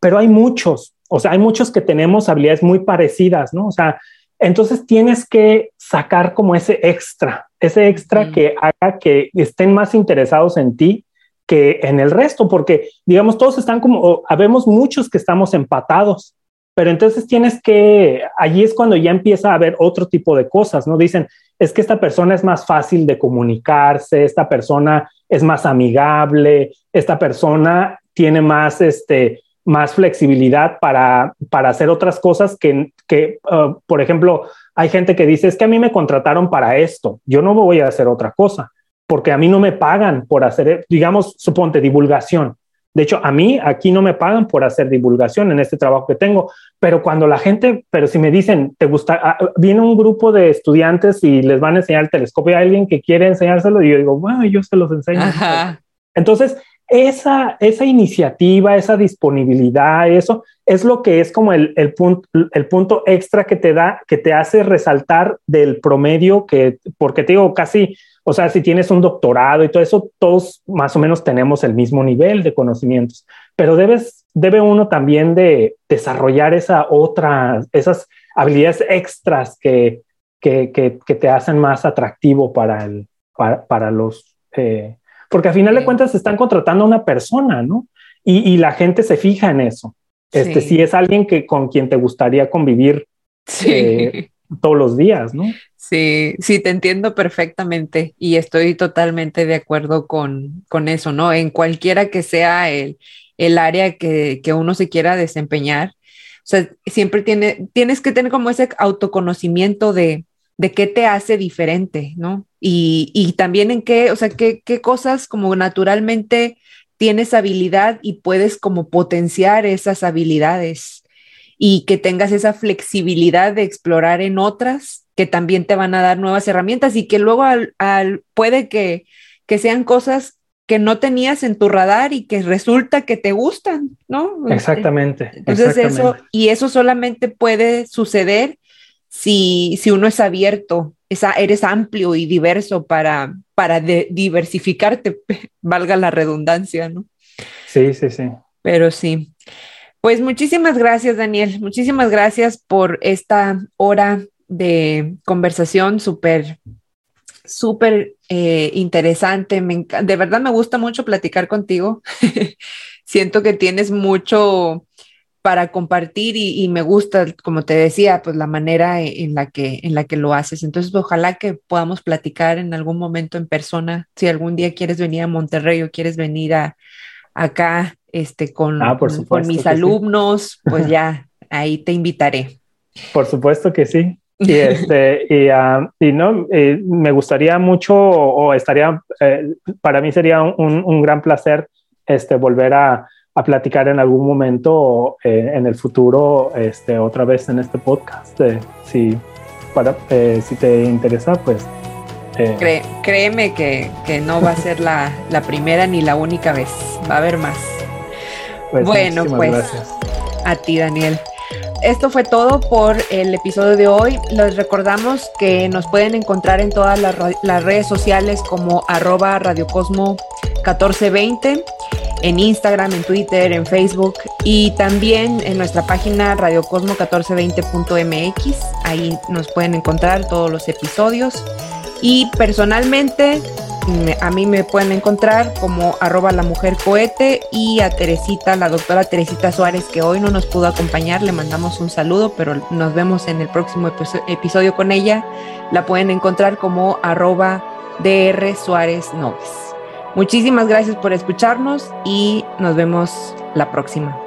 Pero hay muchos, o sea, hay muchos que tenemos habilidades muy parecidas, ¿no? O sea, entonces tienes que sacar como ese extra, ese extra mm. que haga que estén más interesados en ti que en el resto, porque digamos, todos están como, habemos muchos que estamos empatados, pero entonces tienes que, allí es cuando ya empieza a haber otro tipo de cosas, ¿no? Dicen, es que esta persona es más fácil de comunicarse, esta persona es más amigable, esta persona tiene más, este, más flexibilidad para, para hacer otras cosas que, que uh, por ejemplo, hay gente que dice, es que a mí me contrataron para esto, yo no voy a hacer otra cosa, porque a mí no me pagan por hacer, digamos, suponte, divulgación. De hecho, a mí aquí no me pagan por hacer divulgación en este trabajo que tengo, pero cuando la gente, pero si me dicen, te gusta, ah, viene un grupo de estudiantes y les van a enseñar el telescopio a alguien que quiere enseñárselo y yo digo, bueno, yo se los enseño. Entonces, esa, esa iniciativa, esa disponibilidad, eso es lo que es como el, el, punto, el punto extra que te da, que te hace resaltar del promedio que, porque te digo, casi o sea, si tienes un doctorado y todo eso, todos más o menos tenemos el mismo nivel de conocimientos, pero debes, debe uno también de desarrollar esa otra, esas habilidades extras que, que, que, te hacen más atractivo para, el, para, los... Eh, porque al final de cuentas están contratando a una persona, ¿no? Y, y la gente se fija en eso. Este, Si es alguien que, con quien te gustaría convivir sí. Eh, todos los días, ¿no? Sí, sí, te entiendo perfectamente y estoy totalmente de acuerdo con, con eso, ¿no? En cualquiera que sea el, el área que, que, uno se quiera desempeñar, o sea, siempre tiene, tienes que tener como ese autoconocimiento de, de qué te hace diferente, ¿no? Y, y también en qué, o sea, qué, qué cosas como naturalmente tienes habilidad y puedes como potenciar esas habilidades y que tengas esa flexibilidad de explorar en otras que también te van a dar nuevas herramientas y que luego al, puede que, que sean cosas que no tenías en tu radar y que resulta que te gustan, ¿no? Exactamente. Entonces eso, y eso solamente puede suceder si, si uno es abierto, esa, eres amplio y diverso para, para diversificarte, *laughs* valga la redundancia, ¿no? Sí, sí, sí. Pero sí. Pues muchísimas gracias, Daniel. Muchísimas gracias por esta hora de conversación súper, súper eh, interesante. Me de verdad me gusta mucho platicar contigo. *laughs* Siento que tienes mucho para compartir y, y, me gusta, como te decía, pues la manera en la que en la que lo haces. Entonces, ojalá que podamos platicar en algún momento en persona. Si algún día quieres venir a Monterrey o quieres venir a acá este, con, ah, con mis alumnos, pues *laughs* ya ahí te invitaré. Por supuesto que sí. Y, este, *laughs* y, uh, y no, eh, me gustaría mucho o, estaría, eh, para mí sería un, un, gran placer este, volver a, a platicar en algún momento eh, en el futuro, este, otra vez en este podcast. si, para, si te interesa, pues créeme que, que, no va a ser la, la, primera ni la única vez, va a haber más. Pues, bueno, pues a ti, Daniel. Esto fue todo por el episodio de hoy. Les recordamos que nos pueden encontrar en todas las, redes sociales como arroba radiocosmo 1420 en Instagram, en Twitter, en Facebook y también en nuestra página radiocosmo1420.mx. Ahí nos pueden encontrar todos los episodios. Y personalmente, a mí me pueden encontrar como arroba la mujer cohete y a Teresita, la doctora Teresita Suárez, que hoy no nos pudo acompañar, le mandamos un saludo, pero nos vemos en el próximo episodio con ella. La pueden encontrar como arroba DR Suárez Noves. Muchísimas gracias por escucharnos y nos vemos la próxima.